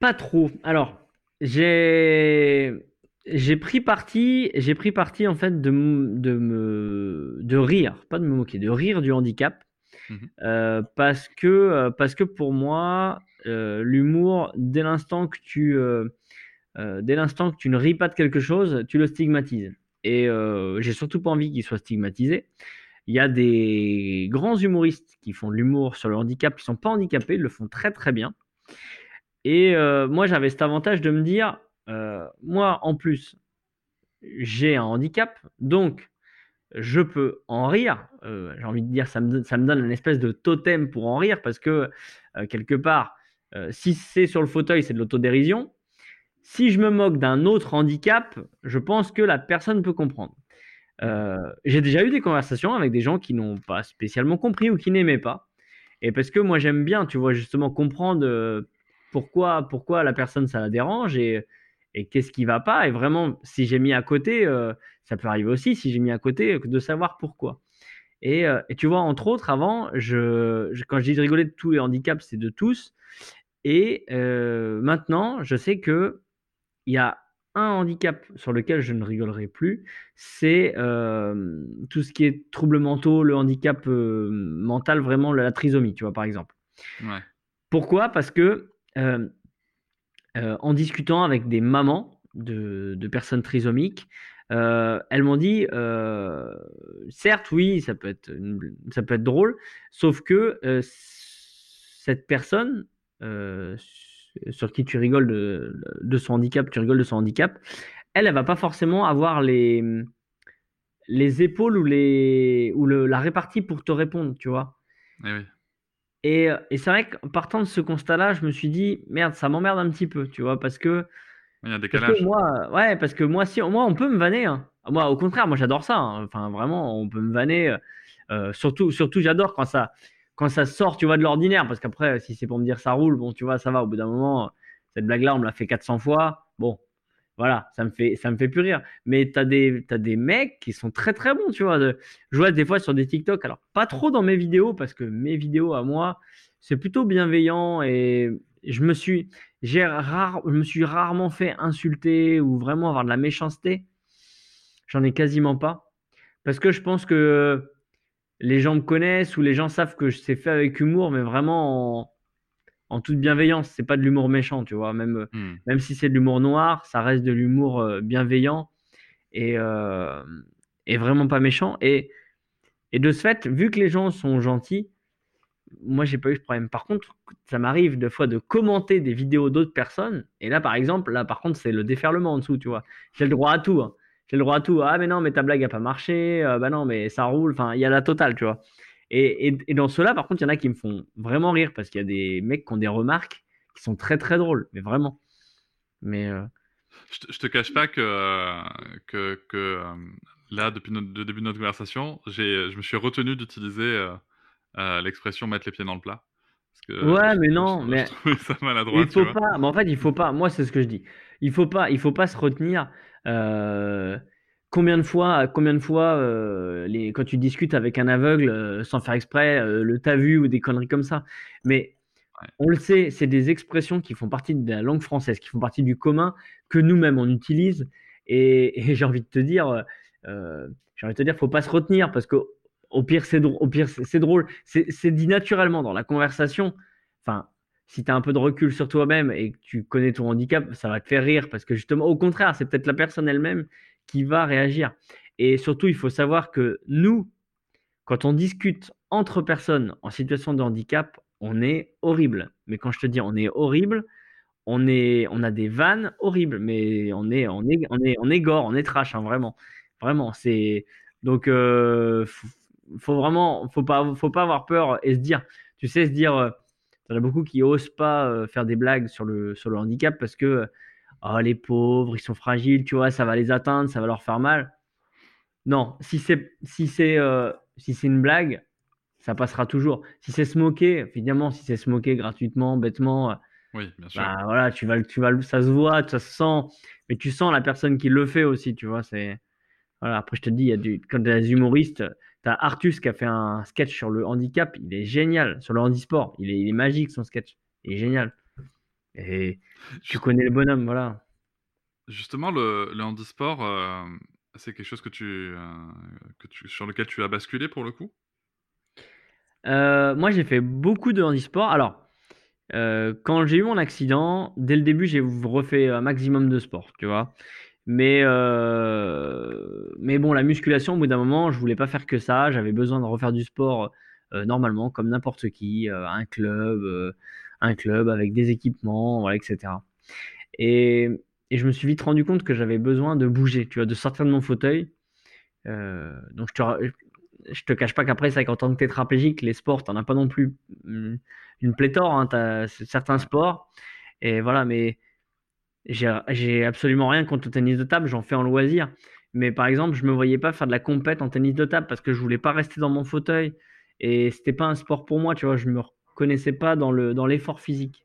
S3: Pas trop. Alors, j'ai j'ai pris parti, j'ai pris parti en fait de, de me de rire, pas de me moquer, de rire du handicap, mhm. euh, parce que euh, parce que pour moi, euh, l'humour, dès l'instant que tu dès l'instant que tu ne ris pas de quelque chose, tu le stigmatises. Et j'ai surtout pas envie qu'il soit stigmatisé. Il y a des grands humoristes qui font de l'humour sur le handicap, qui sont pas handicapés, ils le font très très bien. Et moi, j'avais cet avantage de me dire, euh, moi, en plus, j'ai un handicap, donc je peux en rire. Euh, j'ai envie de dire, ça me, ça me donne une espèce de totem pour en rire, parce que euh, quelque part, si c'est sur le fauteuil, c'est de l'autodérision. Si je me moque d'un autre handicap, je pense que la personne peut comprendre. j'ai déjà eu des conversations avec des gens qui n'ont pas spécialement compris ou qui n'aimaient pas. Et parce que moi j'aime bien, tu vois, justement comprendre pourquoi, pourquoi la personne ça la dérange et, et qu'est-ce qui va pas. Et vraiment, si j'ai mis à côté, euh, ça peut arriver aussi, si j'ai mis à côté, de savoir pourquoi. Et, euh, tu vois, entre autres, avant, je, quand je dis de rigoler de tous les handicaps, c'est de tous. Et euh, maintenant, je sais que il y a un handicap sur lequel je ne rigolerai plus, c'est tout ce qui est troubles mentaux, le handicap mental, vraiment la, trisomie, tu vois, par exemple. Pourquoi? Parce que euh, en discutant avec des mamans de, personnes trisomiques, euh, elles m'ont dit, euh, certes, oui, ça peut être, drôle, sauf que cette personne sur qui tu rigoles de, son handicap, tu rigoles de son handicap, elle, elle va pas forcément avoir les, les épaules ou, ou la répartie pour te répondre, tu vois.
S2: Eh oui.
S3: Et, et c'est vrai qu'en partant de ce constat-là, je me suis dit, merde, ça m'emmerde un petit peu, tu vois, parce que.
S2: Il y a un décalage.
S3: moi, ouais, parce que moi, si, moi, on peut me vanner. Hein. Moi, au contraire, moi, j'adore ça. Hein. Enfin, vraiment, on peut me vanner. Euh, surtout, surtout j'adore quand ça, quand ça sort, tu vois, de l'ordinaire. Parce qu'après, si c'est pour me dire ça roule, bon, tu vois, ça va. Au bout d'un moment, cette blague-là, on me l'a fait 400 fois. Bon, voilà, ça me fait, ça me fait plus rire. Mais tu as des, as des mecs qui sont très très bons, tu vois. je vois des fois sur des TikTok, alors pas trop dans mes vidéos, parce que mes vidéos à moi, c'est plutôt bienveillant et je me suis, rarement fait insulter ou vraiment avoir de la méchanceté. J'en ai quasiment pas. Parce que je pense que les gens me connaissent ou les gens savent que je sais faire avec humour, mais vraiment en, en toute bienveillance. C'est pas de l'humour méchant, tu vois. Même, hmm. même si c'est de l'humour noir, ça reste de l'humour euh, bienveillant et, euh, et, vraiment pas méchant. Et, et de ce fait, vu que les gens sont gentils, moi j'ai pas eu de problème. Par contre, ça m'arrive de fois de commenter des vidéos d'autres personnes. Et là, par exemple, là par contre, c'est le déferlement en dessous, tu vois. J'ai le droit à tout. Hein. J'ai le droit à tout. Ah, mais non, mais ta blague a pas marché. Euh, bah non, mais ça roule. Enfin, il y a la totale, tu vois. Et, et, dans ceux-là, par contre, il y en a qui me font vraiment rire parce qu'il y a des mecs qui ont des remarques qui sont très très drôles, mais vraiment. Mais
S2: euh, je, te, te cache pas que, que, que euh, là, depuis le début de notre conversation, je me suis retenu d'utiliser euh, l'expression mettre les pieds dans le plat.
S3: Parce que ouais, mais non, mais
S2: ça maladroit.
S3: Il faut pas. Mais en fait, il faut pas. Moi, c'est ce que je dis. Il faut pas. Il faut pas se retenir. Combien de fois, combien de fois euh, les, quand tu discutes avec un aveugle euh, sans faire exprès, euh, le t'as vu ou des conneries comme ça. Mais on le sait, c'est des expressions qui font partie de la langue française, qui font partie du commun que nous-mêmes on utilise. Et, j'ai envie de te dire, j'ai envie de te dire, faut pas se retenir parce que au pire c'est drôle, au pire c'est drôle, c'est dit naturellement dans la conversation. Enfin, si tu as un peu de recul sur toi-même et que tu connais ton handicap, ça va te faire rire parce que justement, au contraire, c'est peut-être la personne elle-même qui va réagir. Et surtout, il faut savoir que nous, quand on discute entre personnes en situation de handicap, on est horrible. Mais quand je te dis on est horrible, on, est, on a des vannes horribles, mais on est, on est, on est, on est gore, on est trash, hein, vraiment. Vraiment, c'est. Donc, euh, faut, vraiment, faut pas, faut pas avoir peur et se dire, tu sais, se dire, il y en a beaucoup qui osent pas euh, faire des blagues sur le, sur le handicap parce que oh, les pauvres, ils sont fragiles, tu vois, ça va les atteindre, ça va leur faire mal. Non, si c'est si c'est euh, si c'est une blague, ça passera toujours. Si c'est se moquer, évidemment, si c'est se moquer gratuitement, bêtement, euh,
S2: oui, bien sûr.
S3: Bah, voilà, tu vas, tu vas, ça se voit, ça se sent, mais tu sens la personne qui le fait aussi, tu vois. C'est voilà. Après, je te dis, il y a du, quand tu des humoristes, tu as Artus qui a fait un sketch sur le handicap, il est génial. Sur le handisport, il est, il est magique son sketch, il est génial. Et tu connais le bonhomme, voilà.
S2: Justement, le, le handisport, euh, c'est quelque chose que tu, euh, que tu, sur lequel tu as basculé pour le coup?
S3: Euh, moi, j'ai fait beaucoup de handisport. Alors, quand j'ai eu mon accident, dès le début, j'ai refait un maximum de sport, tu vois. Mais, mais bon, la musculation, au bout d'un moment, je voulais pas faire que ça. J'avais besoin de refaire du sport normalement, comme n'importe qui, un club, un club avec des équipements, voilà, etc. Et, et je me suis vite rendu compte que j'avais besoin de bouger, tu vois, de sortir de mon fauteuil. Euh, donc, je te, je te cache pas qu'après, c'est qu'en tant que tétraplégique, les sports, t'en as pas non plus hum, une pléthore, hein, t'as certains sports. Et voilà, mais j'ai j'ai absolument rien contre le tennis de table, j'en fais en loisir. Mais par exemple, je me voyais pas faire de la compète en tennis de table parce que je voulais pas rester dans mon fauteuil. Et c'était pas un sport pour moi, tu vois, je me reconnaissais pas dans le, dans l'effort physique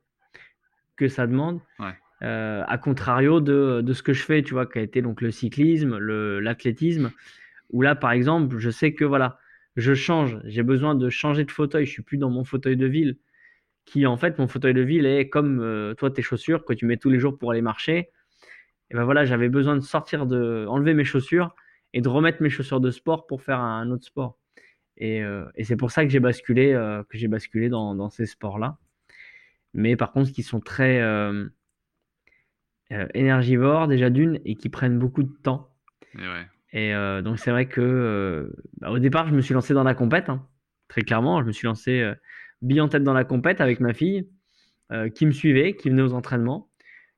S3: que ça demande.
S2: Ouais.
S3: Euh, à contrario de, de ce que je fais, tu vois, qui a été donc le cyclisme, le, l'athlétisme, où là, par exemple, je sais que voilà, je change, j'ai besoin de changer de fauteuil, je suis plus dans mon fauteuil de ville, qui en fait, mon fauteuil de ville est comme euh, toi, tes chaussures que tu mets tous les jours pour aller marcher. Et ben voilà, j'avais besoin de sortir, de enlever mes chaussures et de remettre mes chaussures de sport pour faire un, un autre sport. Et, euh, et c'est pour ça que j'ai basculé, euh, que j'ai basculé dans, dans ces sports-là. Mais par contre, qui sont très euh, énergivores déjà d'une et qui prennent beaucoup de temps.
S2: Et ouais.
S3: Et euh, donc c'est vrai que euh, bah, au départ, je me suis lancé dans la compète, hein. très clairement. Je me suis lancé euh, bille en tête dans la compète avec ma fille, qui me suivait, qui venait aux entraînements.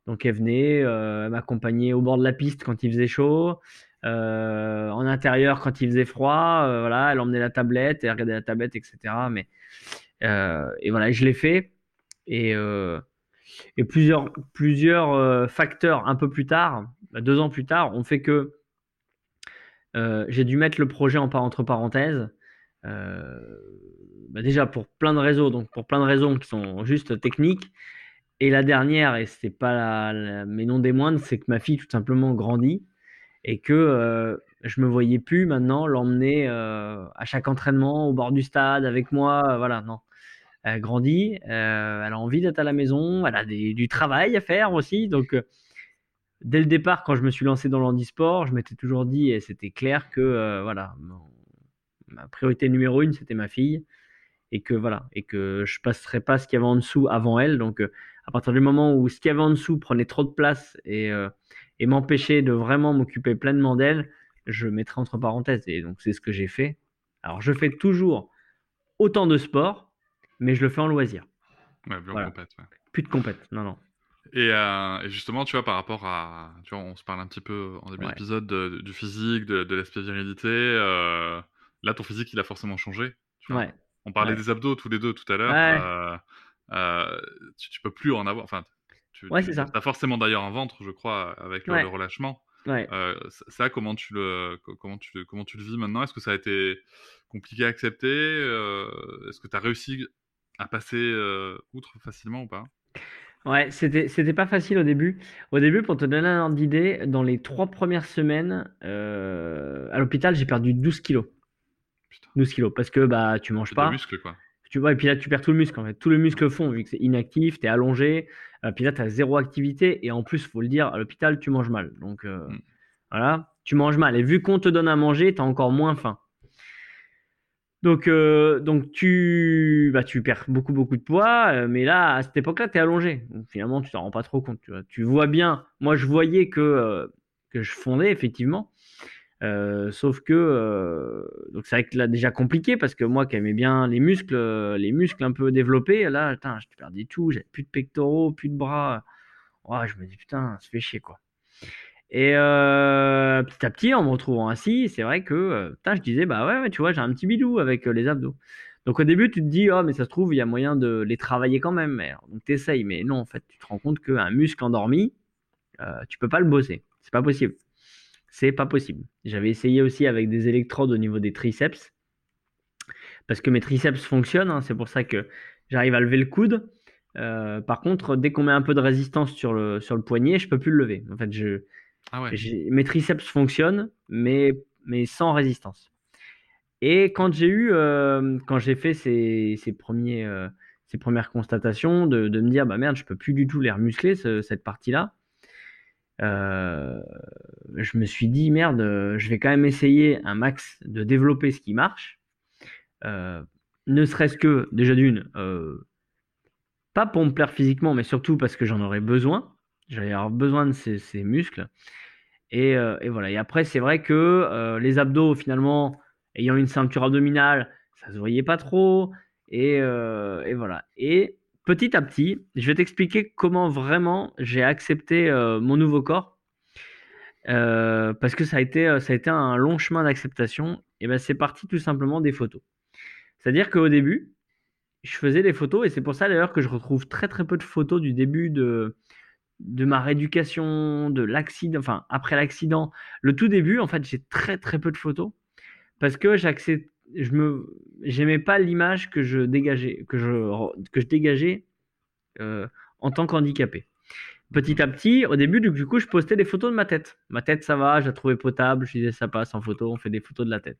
S3: Donc elle venait, elle m'accompagnait au bord de la piste quand il faisait chaud, euh, en intérieur quand il faisait froid. euh, voilà, elle emmenait la tablette, elle regardait la tablette, etc. Mais euh, et voilà, je l'ai fait. Et, plusieurs plusieurs facteurs un peu plus tard, bah, deux ans plus tard, ont fait que j'ai dû mettre le projet en entre parenthèses. Bah déjà pour plein de raisons, donc pour plein de raisons qui sont juste techniques. Et la dernière, et c'est pas la, la- mais non des moindres, c'est que ma fille tout simplement grandit et que euh, je me voyais plus maintenant l'emmener euh, à chaque entraînement au bord du stade avec moi. euh, voilà, non. Elle grandit, euh, elle a envie d'être à la maison, elle a du travail à faire aussi. Donc, euh, dès le départ, quand je me suis lancé dans l'handisport, je m'étais toujours dit, et c'était clair que voilà, ma priorité numéro une, c'était ma fille, et que voilà, et que je passerais pas ce qu'il y avait en dessous avant elle. Donc, à partir du moment où ce qu'il y avait en dessous prenait trop de place et, et m'empêchait de vraiment m'occuper pleinement d'elle, je mettrais entre parenthèses. Et donc, c'est ce que j'ai fait. Alors, je fais toujours autant de sport, mais je le fais en loisir.
S2: Ouais, plus en
S3: Voilà.
S2: compète, ouais.
S3: Plus de compète. Non, non.
S2: Et, euh, et justement, tu vois, par rapport à. Tu vois, on se parle un petit peu en début
S3: Ouais.
S2: d'épisode de- du physique, de, de l'aspect virilité. euh, là, ton physique, il a forcément changé. Tu vois. On parlait des abdos tous les deux tout à l'heure. Euh, tu, tu peux plus en avoir. Enfin, tu,
S3: Ouais,
S2: tu
S3: ça.
S2: as forcément d'ailleurs un ventre, je crois, avec le,
S3: Ouais.
S2: le relâchement.
S3: Ouais.
S2: Euh, ça- comment tu le, co- comment tu, comment tu le vis maintenant? Est-ce que ça a été compliqué à accepter? Euh, Est-ce que tu as réussi à passer euh, outre facilement ou pas?
S3: Ouais, c'était c'était pas facile au début. Au début, pour te donner un ordre d'idée, dans les trois premières semaines à l'hôpital, j'ai perdu 12 kilos.
S2: Putain,
S3: 12 kilos parce que bah tu manges pas.
S2: muscle quoi.
S3: Tu vois, et puis là, tu perds tout le muscle en fait. Tout le muscle fond vu que c'est inactif, tu es allongé. Euh, puis là, tu as zéro activité. Et en plus, faut le dire, à l'hôpital, tu manges mal. Donc euh,
S2: Mm.
S3: voilà, tu manges mal. Et vu qu'on te donne à manger, tu as encore moins faim. Donc, euh, donc tu, bah, tu perds beaucoup, beaucoup de poids. euh, mais là, à cette époque-là, tu es allongé. Donc, finalement, tu t'en rends pas trop compte. Tu vois, tu vois bien. Moi, je voyais que, euh, que je fondais, effectivement. Euh, sauf que euh, donc c'est vrai que là déjà compliqué parce que moi qui aimais bien les muscles, euh, les muscles un peu développés, là putain, je perdais tout, j'avais plus de pectoraux, plus de bras. Ouais, je me dis putain, ça fait chier quoi. Et euh, petit à petit, en me retrouvant assis, c'est vrai que putain, je disais bah ouais, tu vois, j'ai un petit bidou avec les abdos. Donc au début, tu te dis oh mais ça se trouve il y a moyen de les travailler quand même. Alors, donc t'essayes, mais non en fait, tu te rends compte qu'un muscle endormi, tu peux pas le bosser, c'est pas possible. C'est pas possible. J'avais essayé aussi avec des électrodes au niveau des triceps. Parce que mes triceps fonctionnent, hein, c'est pour ça que j'arrive à lever le coude. Euh, par contre, dès qu'on met un peu de résistance sur le, sur le poignet, je peux plus le lever. En fait, je,
S2: Ah ouais.
S3: mes triceps fonctionnent, mais, mais sans résistance. Et quand j'ai eu, euh, quand j'ai fait ces, ces premiers, euh, ces premières constatations, de, de me dire, bah merde, je peux plus du tout les remuscler, ce- cette partie-là. Euh, je me suis dit, merde, euh, je vais quand même essayer un max de développer ce qui marche. Euh, ne serait-ce que, déjà d'une, pas pour me plaire physiquement, mais surtout parce que j'en aurais besoin. J'allais avoir besoin de ces, muscles. Et, voilà. Et après, c'est vrai que les abdos, finalement, ayant une ceinture abdominale, ça se voyait pas trop. Et, et voilà. Et petit à petit, je vais t'expliquer comment vraiment j'ai accepté euh, mon nouveau corps. Euh, parce que ça a été, euh, ça a été un long chemin d'acceptation. Et ben, c'est parti tout simplement des photos. C'est-à-dire qu'au début, je faisais des photos, et c'est pour ça d'ailleurs que je retrouve très peu de photos du début de, ma rééducation, de l'accident, enfin après l'accident. Le tout début, en fait, j'ai très très peu de photos parce que j'accepte, je me, j'aimais pas l'image que je dégageais, que je, que je dégageais euh, en tant qu'handicapé. Petit à petit, au début, du coup, je postais des photos de ma tête. Ma tête, ça va, je la trouvais potable. Je disais, ça passe en photo, on fait des photos de la tête.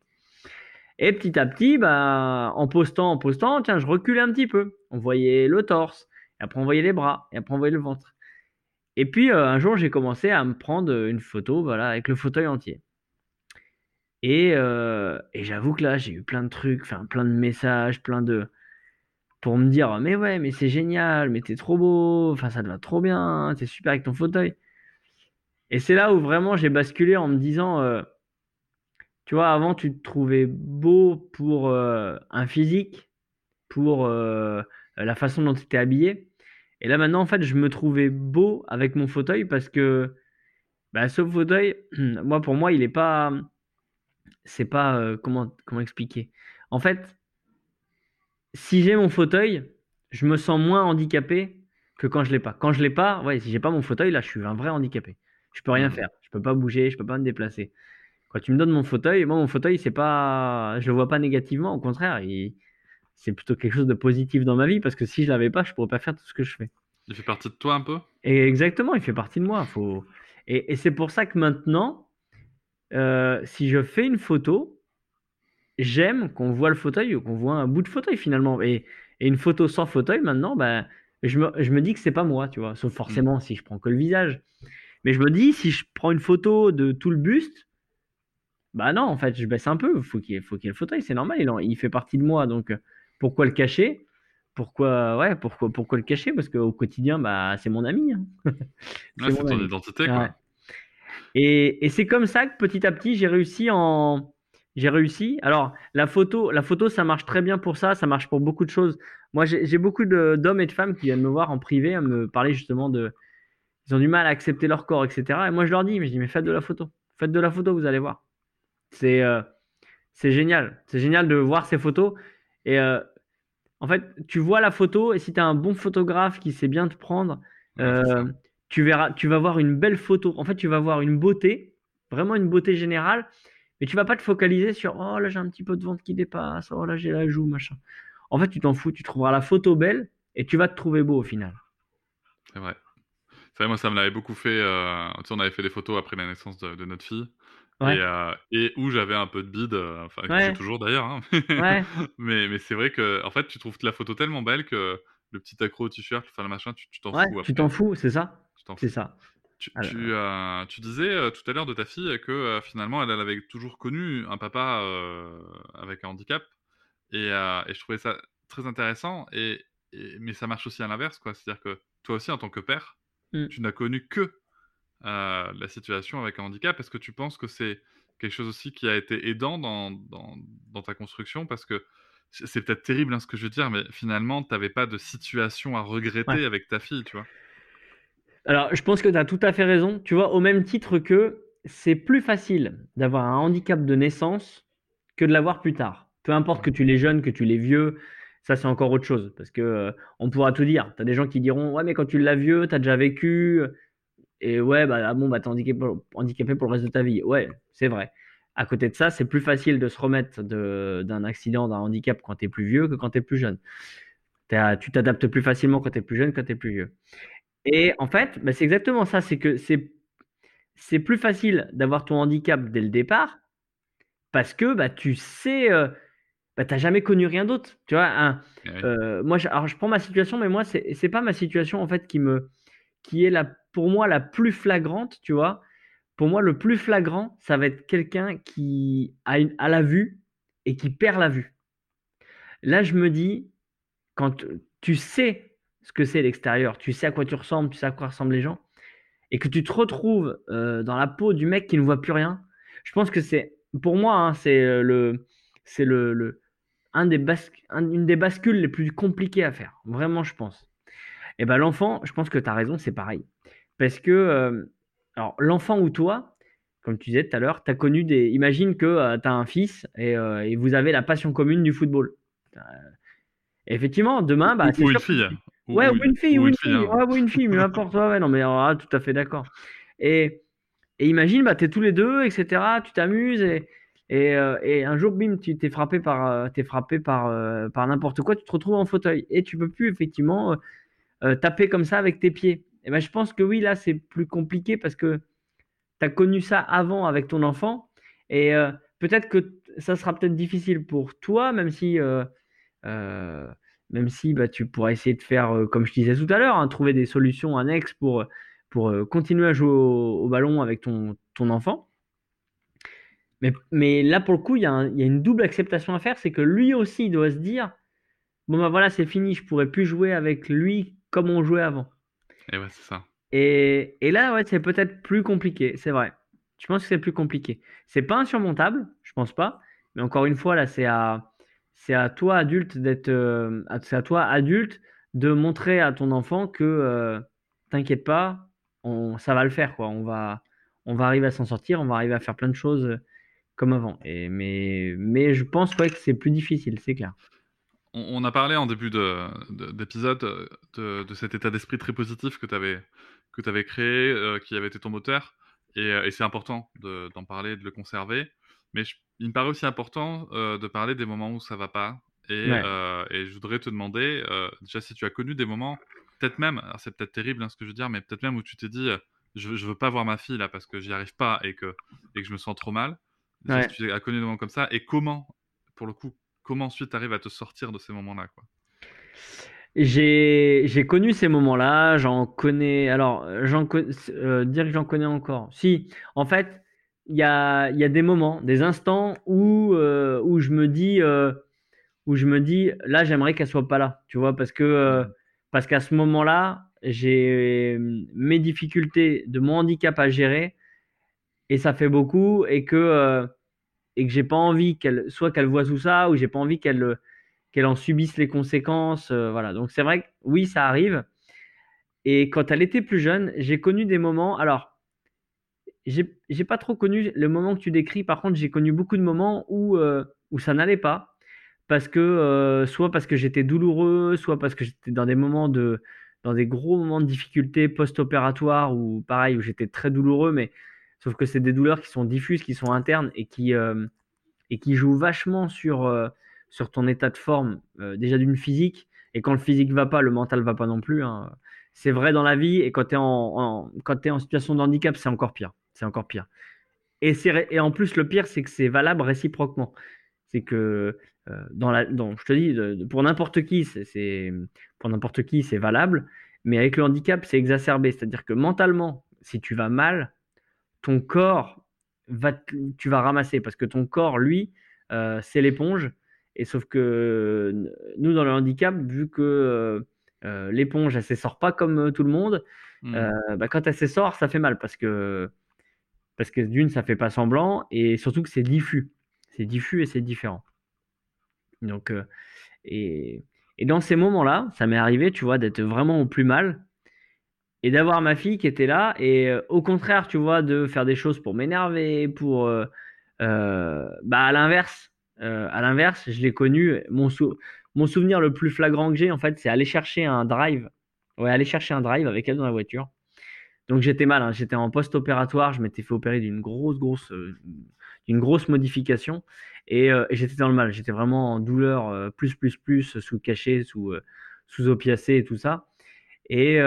S3: Et petit à petit, bah, en postant, en postant, tiens, je reculais un petit peu. On voyait le torse, et après on voyait les bras, et après on voyait le ventre. Et puis euh, un jour, j'ai commencé à me prendre une photo, voilà, avec le fauteuil entier. Et, euh, et j'avoue que là, j'ai eu plein de trucs, enfin plein de messages, plein de pour me dire, mais ouais, mais c'est génial, mais t'es trop beau, enfin ça te va trop bien, t'es super avec ton fauteuil. Et c'est là où vraiment j'ai basculé en me disant, euh, tu vois, avant tu te trouvais beau pour euh, un physique, pour la façon dont tu étais habillé. Et là maintenant, en fait, je me trouvais beau avec mon fauteuil parce que bah, ce fauteuil, moi pour moi, il est pas, c'est pas euh, comment comment expliquer. En fait, si j'ai mon fauteuil, je me sens moins handicapé que quand je l'ai pas. Quand je l'ai pas, ouais, si j'ai pas mon fauteuil, là, je suis un vrai handicapé. Je peux rien
S2: Mhm.
S3: faire. Je peux pas bouger, je peux pas me déplacer. Quand tu me donnes mon fauteuil, moi, mon fauteuil, c'est pas, je le vois pas négativement. Au contraire, il- c'est plutôt quelque chose de positif dans ma vie parce que si je l'avais pas, je pourrais pas faire tout ce que je fais.
S2: Il fait partie de toi un peu?
S3: Et exactement, il fait partie de moi. Faut... Et, et c'est pour ça que maintenant, euh, si je fais une photo, j'aime qu'on voit le fauteuil ou qu'on voit un bout de fauteuil finalement. Et, et une photo sans fauteuil, maintenant, ben, je, me, je me dis que c'est pas moi, tu vois. Sauf forcément si je prends que le visage. Mais je me dis, si je prends une photo de tout le buste, bah non, en fait, je baisse un peu. Faut qu'il faut qu'il y ait le fauteuil, c'est normal. Il, en- il fait partie de moi. Donc, euh, pourquoi le cacher? Pourquoi, ouais, pourquoi, pourquoi le cacher? Parce qu'au quotidien, bah, c'est mon ami. hein.
S2: Ouais,
S3: C'est mon
S2: ton
S3: ami.
S2: identité, quoi.
S3: Et, et c'est comme ça que petit à petit, j'ai réussi en. J'ai réussi. Alors, la photo, la photo, ça marche très bien pour ça. Ça marche pour beaucoup de choses. Moi, j'ai beaucoup d'hommes et de femmes qui viennent me voir en privé, à me parler justement de. Ils ont du mal à accepter leur corps, etc. Et moi, je leur dis, mais je dis, mais faites de la photo. Faites de la photo, vous allez voir. C'est euh, c'est génial. C'est génial de voir ces photos. Et euh, en fait, tu vois la photo, et si tu as un bon photographe qui sait bien te prendre,
S2: Ouais,
S3: euh, tu verras, tu vas voir une belle photo. En fait, tu vas voir une beauté, vraiment une beauté générale, mais tu vas pas te focaliser sur oh là j'ai un petit peu de ventre qui dépasse, oh là j'ai la joue, machin. En fait, tu t'en fous, tu trouveras la photo belle et tu vas te trouver beau au final.
S2: C'est vrai. C'est vrai, moi, ça me l'avait beaucoup fait. euh, Tu sais, on avait fait des photos après la naissance de, de notre fille.
S3: Ouais.
S2: Et, euh, et où j'avais un peu de bide, euh, enfin,
S3: Ouais.
S2: toujours d'ailleurs. hein.
S3: Ouais.
S2: mais mais c'est vrai que, en fait, tu trouves la photo tellement belle que le petit accro au t-shirt, enfin, le machin, tu t'en
S3: Ouais,
S2: fous
S3: tu t'en fous, c'est ça,
S2: t'en
S3: c'est ça.
S2: Tu,
S3: Alors-
S2: tu, euh, tu disais euh, tout à l'heure de ta fille que euh, finalement elle, elle avait toujours connu un papa avec un handicap et, et je trouvais ça très intéressant et, et- mais ça marche aussi à l'inverse quoi c'est à dire que toi aussi en tant que père
S3: Mm.
S2: tu n'as connu que la situation avec un handicap est-ce que tu penses que c'est quelque chose aussi qui a été aidant dans, dans, dans ta construction? Parce que c'est c'est peut-être terrible hein, ce que je veux dire mais finalement tu n'avais pas de situation à regretter
S3: Ouais.
S2: avec ta fille tu vois?
S3: Alors, je pense que tu as tout à fait raison. Tu vois, au même titre que c'est plus facile d'avoir un handicap de naissance que de l'avoir plus tard. Peu importe que tu l'aies jeune, que tu l'aies vieux, ça c'est encore autre chose. Parce que euh, on pourra tout dire. Tu as des gens qui diront Ouais, mais quand tu l'as vieux, tu as déjà vécu. Et ouais, bah, ah bon, bah, t'es handicapé pour, le reste de ta vie. Ouais, c'est vrai. À côté de ça, c'est plus facile de se remettre d'un accident, d'un handicap quand tu es plus vieux que quand tu es plus jeune. Tu t'adaptes plus facilement quand tu es plus jeune que quand tu es plus vieux. Et en fait, bah, c'est exactement ça. C'est que c'est c'est plus facile d'avoir ton handicap dès le départ parce que bah, tu sais. euh, bah, t'as jamais connu rien d'autre. Tu vois,
S2: Eh
S3: euh, moi, je, alors je prends ma situation, mais moi, c'est c'est pas ma situation en fait qui me, qui est la, pour moi la plus flagrante, tu vois. Pour moi, le plus flagrant, ça va être quelqu'un qui a, une, a la vue et qui perd la vue. Là, je me dis, quand tu sais ce que c'est l'extérieur, tu sais à quoi tu ressembles, tu sais à quoi ressemblent les gens, et que tu te retrouves euh, dans la peau du mec qui ne voit plus rien, je pense que c'est, pour moi, hein, c'est euh, le, c'est le, le- un des bas- un- une des bascules les plus compliquées à faire. Vraiment, je pense. Et ben l'enfant, je pense que tu as raison, c'est pareil. Parce que, euh, alors, l'enfant ou toi, comme tu disais tout à l'heure, tu as connu des. Imagine que tu as un fils et, euh, et vous avez la passion commune du football. Euh, effectivement, demain, bah,
S2: Ou-
S3: c'est
S2: ou une
S3: sûr Ouais, ou une fille, ou une fille,
S2: hein.
S3: ouais, ou une fille, mais n'importe, ouais, ouais, non, mais là, tout à fait d'accord. Et, et imagine, bah, tu es tous les deux, etc., tu t'amuses, et, et, euh, et un jour, bim, tu t'es frappé par, euh, t'es frappé par, euh, par n'importe quoi, tu te retrouves en fauteuil, et tu peux plus, effectivement, taper comme ça avec tes pieds. Et ben, je pense que oui, là, c'est plus compliqué parce que tu as connu ça avant avec ton enfant, et peut-être que ça sera peut-être difficile pour toi, même si... euh, même si bah, tu pourras essayer de faire, euh, comme je disais tout à l'heure, hein, trouver des solutions annexes pour, pour euh, continuer à jouer au, au ballon avec ton, ton enfant. Mais, mais là, pour le coup, il y, y a une double acceptation à faire, c'est que lui aussi il doit se dire, bon ben voilà, c'est fini, je pourrais plus jouer avec lui comme on jouait avant.
S2: Et ouais, c'est ça.
S3: Et, et là, ouais, c'est peut-être plus compliqué, c'est vrai. Je pense que c'est plus compliqué. C'est pas insurmontable, je pense pas. Mais encore une fois, là, c'est à, c'est à toi, adulte, d'être, euh, c'est à toi, adulte, de montrer à ton enfant que euh, t'inquiète pas, on, ça va le faire, quoi. On va, on va arriver à s'en sortir, on va arriver à faire plein de choses euh, comme avant. Et, mais, mais je pense que c'est plus difficile, c'est clair.
S2: On, a parlé en début de- de- d'épisode de, cet état d'esprit très positif que tu avais, que tu avais créé, qui avait été ton moteur. Et, et c'est important de- d'en parler, de le conserver. Mais je- il me paraît aussi important euh, de parler des moments où ça va pas. Et,
S3: Ouais.
S2: euh, et je voudrais te demander, euh, déjà, si tu as connu des moments, peut-être même, c'est peut-être terrible hein, ce que je veux dire, mais peut-être même où tu t'es dit, je, je veux pas voir ma fille là parce que j'y arrive pas et que, et que je me sens trop mal. Déjà,
S3: Ouais.
S2: si tu as connu des moments comme ça, et comment, pour le coup, comment ensuite tu arrives à te sortir de ces moments-là quoi?
S3: J'ai connu ces moments-là, j'en connais. Alors, j'en euh, dire que j'en connais encore. Si, en fait, il y a, y a des moments, des instants où, euh, où je me dis, euh, où je me dis, là, j'aimerais qu'elle soit pas là, tu vois, parce que euh, parce qu'à ce moment-là, j'ai mes difficultés de mon handicap à gérer et ça fait beaucoup et que et que j'ai pas envie qu'elle soit qu'elle voit tout ça ou j'ai pas envie qu'elle qu'elle en subisse les conséquences voilà. Donc c'est vrai que oui ça arrive et quand elle était plus jeune j'ai connu des moments alors j'ai pas trop connu le moment que tu décris. Par contre j'ai connu beaucoup de moments où euh, où ça n'allait pas parce que euh, soit parce que j'étais douloureux soit parce que j'étais dans des moments de dans des gros moments de difficulté post-opératoire ou pareil où j'étais très douloureux mais sauf que c'est des douleurs qui sont diffuses qui sont internes et qui euh, et qui jouent vachement sur sur ton état de forme déjà d'une physique. Et quand le physique va pas le mental va pas non plus hein. c'est vrai dans la vie et quand tu es en, tu en situation de handicap c'est encore pire c'est encore pire. Et et en plus le pire c'est que c'est valable réciproquement. C'est que euh, dans la dans, je te dis de- de- pour n'importe qui c'est pour n'importe qui c'est valable mais avec le handicap c'est exacerbé. C'est à dire que mentalement si tu vas mal ton corps va tu vas ramasser parce que ton corps lui euh, c'est l'éponge. Et sauf que nous dans le handicap vu que euh, l'éponge elle s'essore pas comme tout le monde euh, bah, quand elle s'essore ça fait mal parce que parce que d'une ça fait pas semblant et surtout que c'est diffus. C'est diffus et c'est différent. Donc euh, et, et dans ces moments là ça m'est arrivé tu vois d'être vraiment au plus mal et d'avoir ma fille qui était là et euh, au contraire tu vois de faire des choses pour m'énerver pour euh, bah à l'inverse à l'inverse je l'ai connu. Mon, sou- mon souvenir le plus flagrant que j'ai en fait c'est aller chercher un drive ouais aller chercher un drive avec elle dans la voiture donc j'étais mal hein. j'étais en post-opératoire je m'étais fait opérer d'une grosse grosse euh, d'une grosse modification et, euh, et j'étais dans le mal j'étais vraiment en douleur euh, plus plus plus sous cachet sous sous opiacé et tout ça et,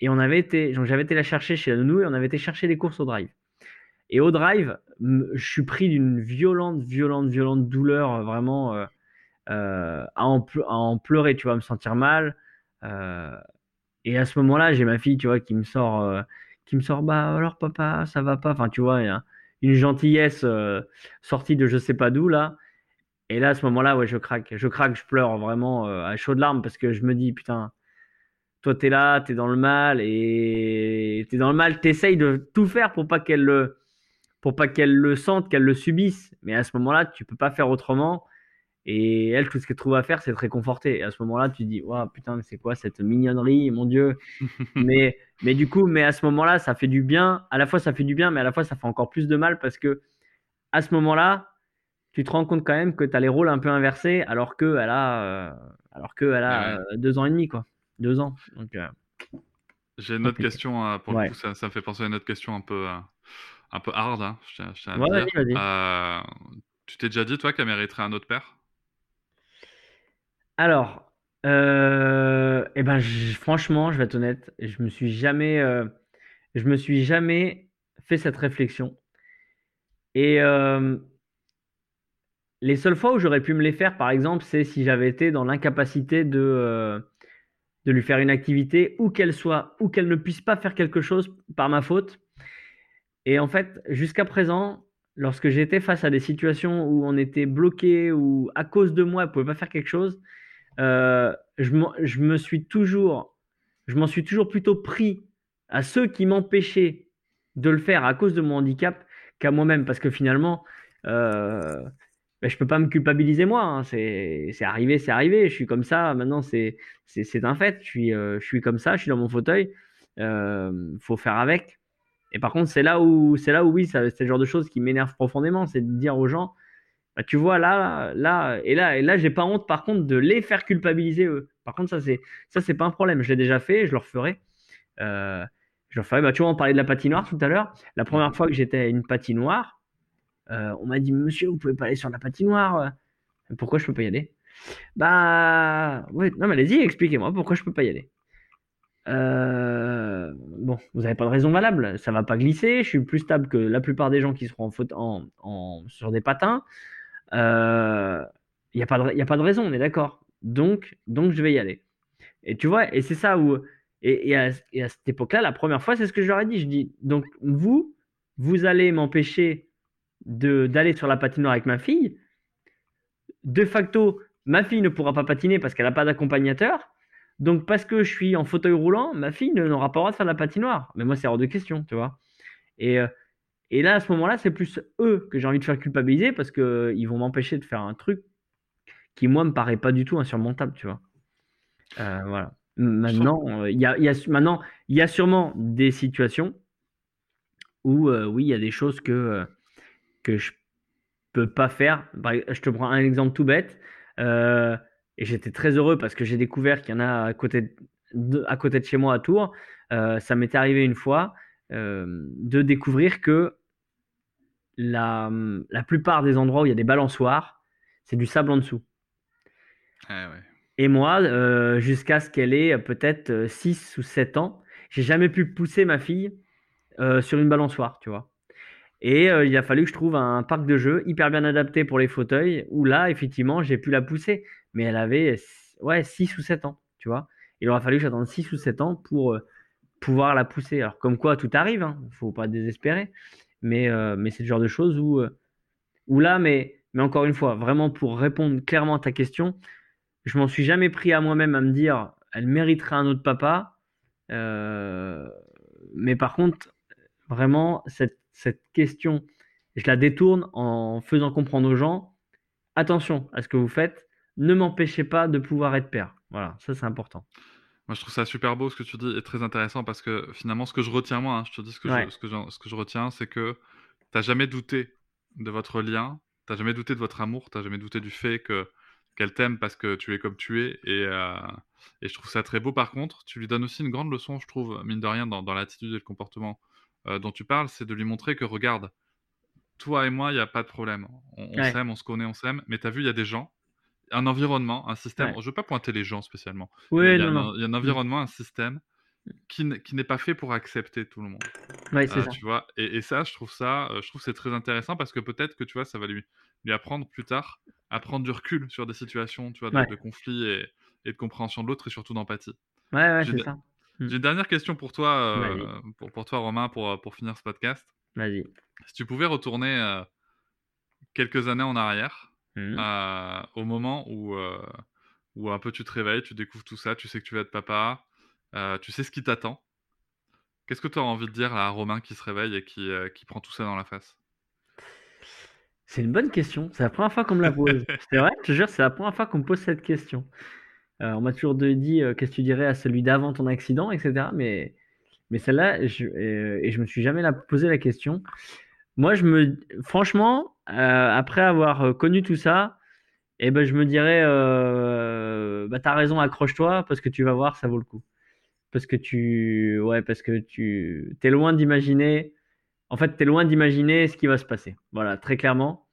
S3: et on avait été, j'avais été la chercher chez la nounou et on avait été chercher les courses au drive. Et au drive, je suis pris d'une violente, violente, violente douleur, vraiment. à, en à, en pleurer, tu vois, me sentir mal. Euh, et à ce moment-là, j'ai ma fille, tu vois, qui me sort, euh, qui me sort, bah alors papa, ça va pas. Enfin, tu vois, une gentillesse sortie de je sais pas d'où là. Et là, à ce moment-là, ouais, je craque, je craque, je pleure vraiment à chaudes larmes parce que je me dis, putain, toi, t'es là, t'es dans le mal et t'es dans le mal, t'essayes de tout faire pour pas qu'elle le, pour pas qu'elle le sente, qu'elle le subisse. Mais à ce moment-là, tu peux pas faire autrement. Et elle, tout ce qu'elle trouve à faire, c'est de réconforter. Et à ce moment-là, tu dis, waouh, putain, mais c'est quoi cette mignonnerie, mon Dieu? mais, mais du coup, mais à ce moment-là, ça fait du bien. À la fois, ça fait du bien, mais à la fois, ça fait encore plus de mal parce que à ce moment-là, tu te rends compte quand même que tu as les rôles un peu inversés alors qu'elle a, euh, alors que elle a euh, deux ans et demi, quoi. Deux ans. Donc, euh,
S2: J'ai une autre question, pour le coup, ça, ça, me fait penser à une autre question un peu, un peu hard, hein, je tiens, à ouais, dire. tu t'es déjà dit, toi, qu'elle mériterait un autre père?
S3: Alors, euh, eh ben, franchement, je vais être honnête, je me suis jamais, euh, je me suis jamais fait cette réflexion. Et euh, les seules fois où j'aurais pu me les faire, par exemple, c'est si j'avais été dans l'incapacité de, de lui faire une activité, ou qu'elle soit, ou qu'elle ne puisse pas faire quelque chose par ma faute. Et en fait, jusqu'à présent, lorsque j'étais face à des situations où on était bloqué ou à cause de moi, elle pouvait pas faire quelque chose, euh, je, me suis toujours, je m'en suis toujours plutôt pris à ceux qui m'empêchaient de le faire à cause de mon handicap qu'à moi-même, parce que finalement, euh, ben, je peux pas me culpabiliser moi. Hein. C'est arrivé, c'est arrivé. Je suis comme ça. Maintenant, c'est un fait. Je suis, euh, je suis comme ça. Je suis dans mon fauteuil. Euh, faut faire avec. Et par contre, c'est là où, c'est là où oui, c'est le genre de choses qui m'énerve profondément, c'est de dire aux gens, bah, tu vois, là, là, et là, et là, j'ai pas honte, par contre, de les faire culpabiliser eux. Par contre, ça, c'est, ça, c'est pas un problème. Je l'ai déjà fait, je le referai. Euh, je le referai. Bah, tu vois, on parlait de la patinoire tout à l'heure. La première fois que j'étais à une patinoire, euh, on m'a dit, monsieur, vous pouvez pas aller sur la patinoire. Pourquoi je peux pas y aller? Bah, ouais, non, mais allez-y, expliquez-moi pourquoi je peux pas y aller. Euh, bon, vous n'avez pas de raison valable, ça va pas glisser. Je suis plus stable que la plupart des gens qui seront en, en, sur des patins. Il euh, n'y a, pas de, a pas de raison, on est d'accord. Donc, donc, je vais y aller. Et tu vois, et c'est ça où. Et, à, cette époque-là, la première fois, c'est ce que je leur ai dit. Je dis, donc, vous, vous allez m'empêcher d'aller sur la patinoire avec ma fille. De facto, ma fille ne pourra pas patiner parce qu'elle n'a pas d'accompagnateur. Donc, parce que je suis en fauteuil roulant, ma fille n'aura pas le droit de faire la patinoire. Mais moi, c'est hors de question, tu vois. Et, euh, et là, à ce moment-là, c'est plus eux que j'ai envie de faire culpabiliser parce qu'ils vont m'empêcher de faire un truc qui, moi, me paraît pas du tout insurmontable, tu vois. Euh, voilà. Maintenant, euh, il y a, y a, maintenant, il y a sûrement des situations où, euh, oui, il y a des choses que, que je peux pas faire. Je te prends un exemple tout bête. et j'étais très heureux parce que j'ai découvert qu'il y en a à côté de, à côté de chez moi à Tours. ça m'était arrivé une fois. Euh, de découvrir que la, la, plupart des endroits où il y a des balançoires, c'est du sable en dessous.
S2: Ah
S3: Et moi, euh, jusqu'à ce qu'elle ait peut-être 6 ou 7 ans, j'ai jamais pu pousser ma fille euh, sur une balançoire, tu vois. Et il a fallu que je trouve un parc de jeux hyper bien adapté pour les fauteuils, où là, effectivement, j'ai pu la pousser. Mais elle avait ouais, 6 ou 7 ans, tu vois. Il aura fallu que j'attende 6 ou 7 ans pour pouvoir la pousser. Alors, comme quoi, tout arrive, il hein, ne faut pas désespérer. Mais, euh, mais c'est le genre de choses où, euh, où là, mais, mais encore une fois, vraiment pour répondre clairement à ta question, je m'en suis jamais pris à moi-même à me dire, elle mériterait un autre papa. Euh, mais par contre, vraiment, cette, cette question, je la détourne en faisant comprendre aux gens, attention à ce que vous faites, ne m'empêchez pas de pouvoir être père. Voilà, ça c'est important.
S2: Moi, je trouve ça super beau ce que tu dis et très intéressant parce que finalement, ce que je retiens, moi, hein, je te dis ce que, je, ce que, je, ce que je retiens, c'est que tu n'as jamais douté de votre lien, tu n'as jamais douté de votre amour, tu n'as jamais douté du fait que qu'elle t'aime parce que tu es comme tu es et, euh, et, je trouve ça très beau. Par contre, tu lui donnes aussi une grande leçon, je trouve, mine de rien, dans, dans l'attitude et le comportement euh, dont tu parles, c'est de lui montrer que regarde, toi et moi, il n'y a pas de problème. On, on s'aime, on se connaît, on s'aime, mais tu as vu, il y a des gens un environnement, un système. Je ne veux pas pointer les gens spécialement.
S3: Oui,
S2: il, y a
S3: non,
S2: un, il y a un environnement, un système qui n'est pas fait pour accepter tout le monde.
S3: Ouais, c'est
S2: Euh,
S3: ça.
S2: tu vois, et, et ça, je trouve ça, euh, je trouve c'est très intéressant parce que peut-être que tu vois, ça va lui, lui apprendre plus tard à prendre du recul sur des situations, tu vois, de,
S3: Ouais.
S2: de conflit et, et de compréhension de l'autre et surtout d'empathie.
S3: Ouais, ouais,
S2: J'ai
S3: c'est
S2: de-
S3: ça. Mm.
S2: J'ai une dernière question pour toi, euh, pour, pour toi Romain, pour, pour finir ce podcast.
S3: Vas-y.
S2: Si tu pouvais retourner euh, quelques années en arrière, Euh, au moment où, euh, où un peu tu te réveilles, tu découvres tout ça, tu sais que tu vas être papa, euh, tu sais ce qui t'attend. Qu'est-ce que tu as envie de dire là, à Romain qui se réveille et qui, euh, qui prend tout ça dans la face?
S3: C'est une bonne question. C'est la première fois qu'on me la pose. C'est vrai, je te jure, c'est la première fois qu'on me pose cette question. Euh, on m'a toujours dit euh, qu'est-ce que tu dirais à celui d'avant ton accident, etc. Mais, mais celle-là, je, et je me suis jamais la, posé la question. Moi, je me, franchement, euh, après avoir euh, connu tout ça, eh ben, je me dirais, euh, bah, t'as raison, accroche-toi parce que tu vas voir, ça vaut le coup. Parce que tu, ouais, parce que tu, t'es loin d'imaginer. En fait, t'es loin d'imaginer ce qui va se passer. Voilà, très clairement.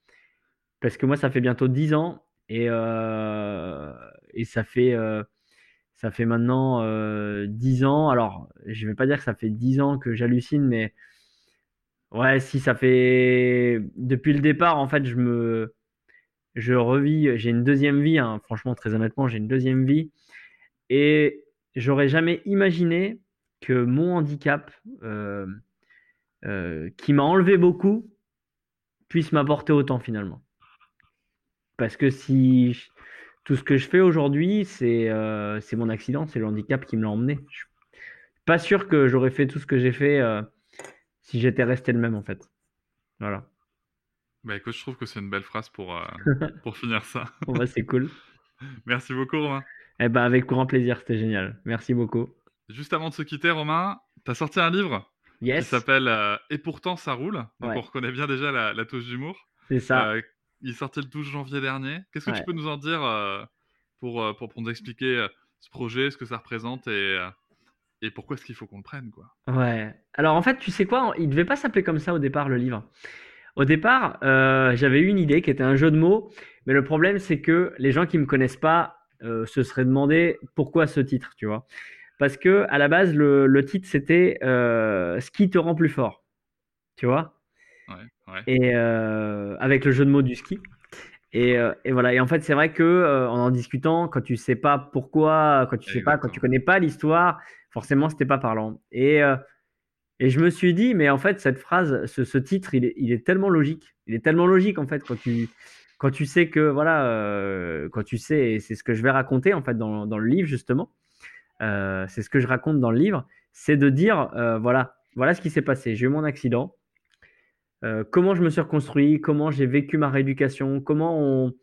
S3: Parce que moi, ça fait bientôt 10 ans et, euh, et ça fait, ça fait maintenant euh, 10 ans. Alors, je vais pas dire que ça fait 10 ans que j'hallucine, mais ouais, si ça fait depuis le départ, en fait, je me, je revis, j'ai une deuxième vie. hein. Franchement, très honnêtement, j'ai une deuxième vie et j'aurais jamais imaginé que mon handicap, euh, euh, qui m'a enlevé beaucoup, puisse m'apporter autant finalement. Parce que si tout ce que je fais aujourd'hui, c'est euh, c'est mon accident, c'est le handicap qui me l'a emmené. Je suis pas sûr que j'aurais fait tout ce que j'ai fait si j'étais resté le même en fait. Voilà.
S2: Bah écoute, je trouve que c'est une belle phrase pour, euh, pour finir ça.
S3: Bon, bah, c'est cool.
S2: Merci beaucoup Romain.
S3: Eh ben, avec grand plaisir, c'était génial. Merci beaucoup.
S2: Juste avant de se quitter Romain, tu as sorti un livre qui
S3: Yes,
S2: s'appelle euh, Et pourtant ça roule. Donc
S3: Ouais.
S2: on reconnaît bien déjà la, la touche d'humour.
S3: c'est ça.
S2: Euh, il est sorti le 12 janvier dernier. Qu'est-ce que tu peux nous en dire pour, pour, pour nous expliquer ce projet, ce que ça représente et, et pourquoi est-ce qu'il faut qu'on le prenne quoi?
S3: Ouais. Alors en fait, tu sais quoi? Il devait pas s'appeler comme ça au départ, le livre. Au départ, euh, j'avais eu une idée qui était un jeu de mots, mais le problème c'est que les gens qui me connaissent pas euh, se seraient demandé pourquoi ce titre, tu vois? Parce que à la base, le, le titre c'était euh, Ce qui te rend plus fort, tu vois?
S2: Ouais, ouais.
S3: Et euh, avec le jeu de mots du ski. Et, euh, et voilà. Et en fait, c'est vrai que euh, en en discutant, quand tu sais pas pourquoi, quand tu sais pas, quand tu connais pas l'histoire, forcément, c'était pas parlant. Et, euh, et je me suis dit, mais en fait, cette phrase, ce, ce titre, il est, il est tellement logique. Il est tellement logique en fait quand tu quand tu sais que voilà, euh, quand tu sais, et c'est ce que je vais raconter en fait dans, dans le livre justement. Euh, c'est ce que je raconte dans le livre, c'est de dire euh, voilà, voilà ce qui s'est passé. J'ai eu mon accident. Euh, comment je me suis reconstruit, comment j'ai vécu ma rééducation, comment on,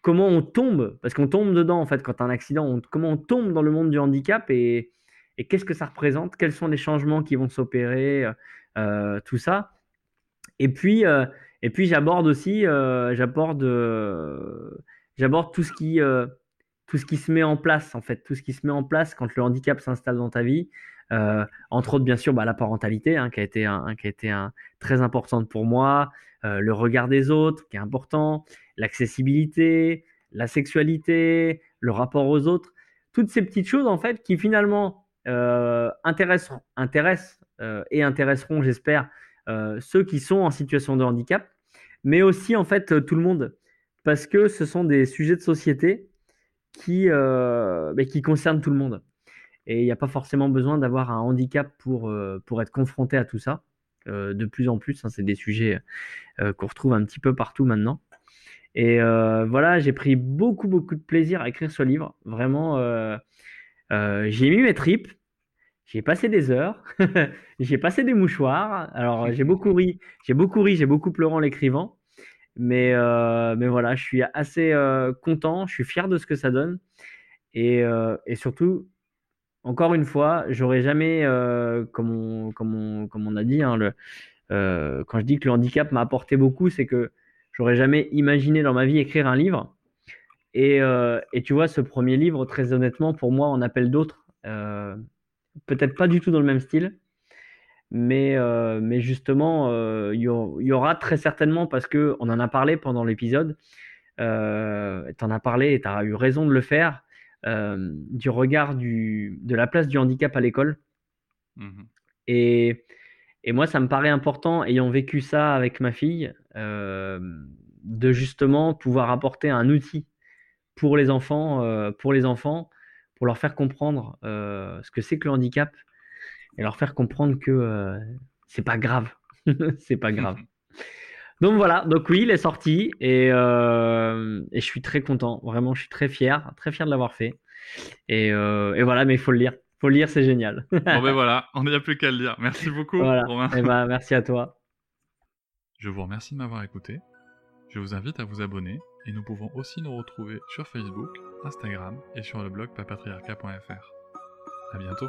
S3: comment on tombe, parce qu'on tombe dedans en fait quand un accident, comment on tombe dans le monde du handicap et, et qu'est-ce que ça représente, quels sont les changements qui vont s'opérer, euh, tout ça. Et puis, euh, et puis j'aborde aussi, euh, j'aborde, euh, j'aborde tout ce qui, euh, tout ce qui se met en place en fait, tout ce qui se met en place quand le handicap s'installe dans ta vie. Euh, entre autres, bien sûr, bah, la parentalité, hein, qui a été, qui a été très importante pour moi, euh, le regard des autres, qui est important, l'accessibilité, la sexualité, le rapport aux autres, toutes ces petites choses en fait qui finalement euh, intéressent, intéressent et intéresseront, j'espère, ceux qui sont en situation de handicap, mais aussi en fait tout le monde, parce que ce sont des sujets de société qui, qui concernent tout le monde. Et il n'y a pas forcément besoin d'avoir un handicap pour, euh, pour être confronté à tout ça. Euh, de plus en plus, hein, c'est des sujets euh, qu'on retrouve un petit peu partout maintenant. Et voilà, j'ai pris beaucoup, beaucoup de plaisir à écrire ce livre. Vraiment, j'ai mis mes tripes, j'ai passé des heures, j'ai passé des mouchoirs. Alors, j'ai beaucoup ri, j'ai beaucoup ri, j'ai beaucoup pleuré en l'écrivant. Mais, euh, mais voilà, je suis assez euh, content, je suis fier de ce que ça donne. Et, euh, et surtout, encore une fois, j'aurais jamais, euh, comme, on, a dit, hein, euh, quand je dis que le handicap m'a apporté beaucoup, c'est que j'aurais jamais imaginé dans ma vie écrire un livre. Et, euh, tu vois, ce premier livre, très honnêtement, pour moi, en appelle d'autres. Peut-être pas du tout dans le même style, mais, justement, il y, y, aura très certainement, parce qu'on en a parlé pendant l'épisode, tu en as parlé et tu as eu raison de le faire, du regard du, de la place du handicap à l'école.
S2: Mhm.
S3: Et, et moi, ça me paraît important, ayant vécu ça avec ma fille, euh, de justement pouvoir apporter un outil pour les enfants, euh, pour les enfants, pour leur faire comprendre euh, ce que c'est que le handicap et leur faire comprendre que euh, c'est pas grave, c'est pas grave. Donc voilà, donc oui, il est sorti et, euh, et je suis très content, vraiment, je suis très fier, très fier de l'avoir fait. Et, euh, et voilà, mais il faut le lire, faut le lire, c'est génial.
S2: Bon ben voilà, on n'y a plus qu'à le dire. Merci beaucoup,
S3: Voilà.
S2: Romain.
S3: Et ben, merci à toi.
S2: Je vous remercie de m'avoir écouté. Je vous invite à vous abonner et nous pouvons aussi nous retrouver sur Facebook, Instagram et sur le blog papatriarca.fr. À bientôt.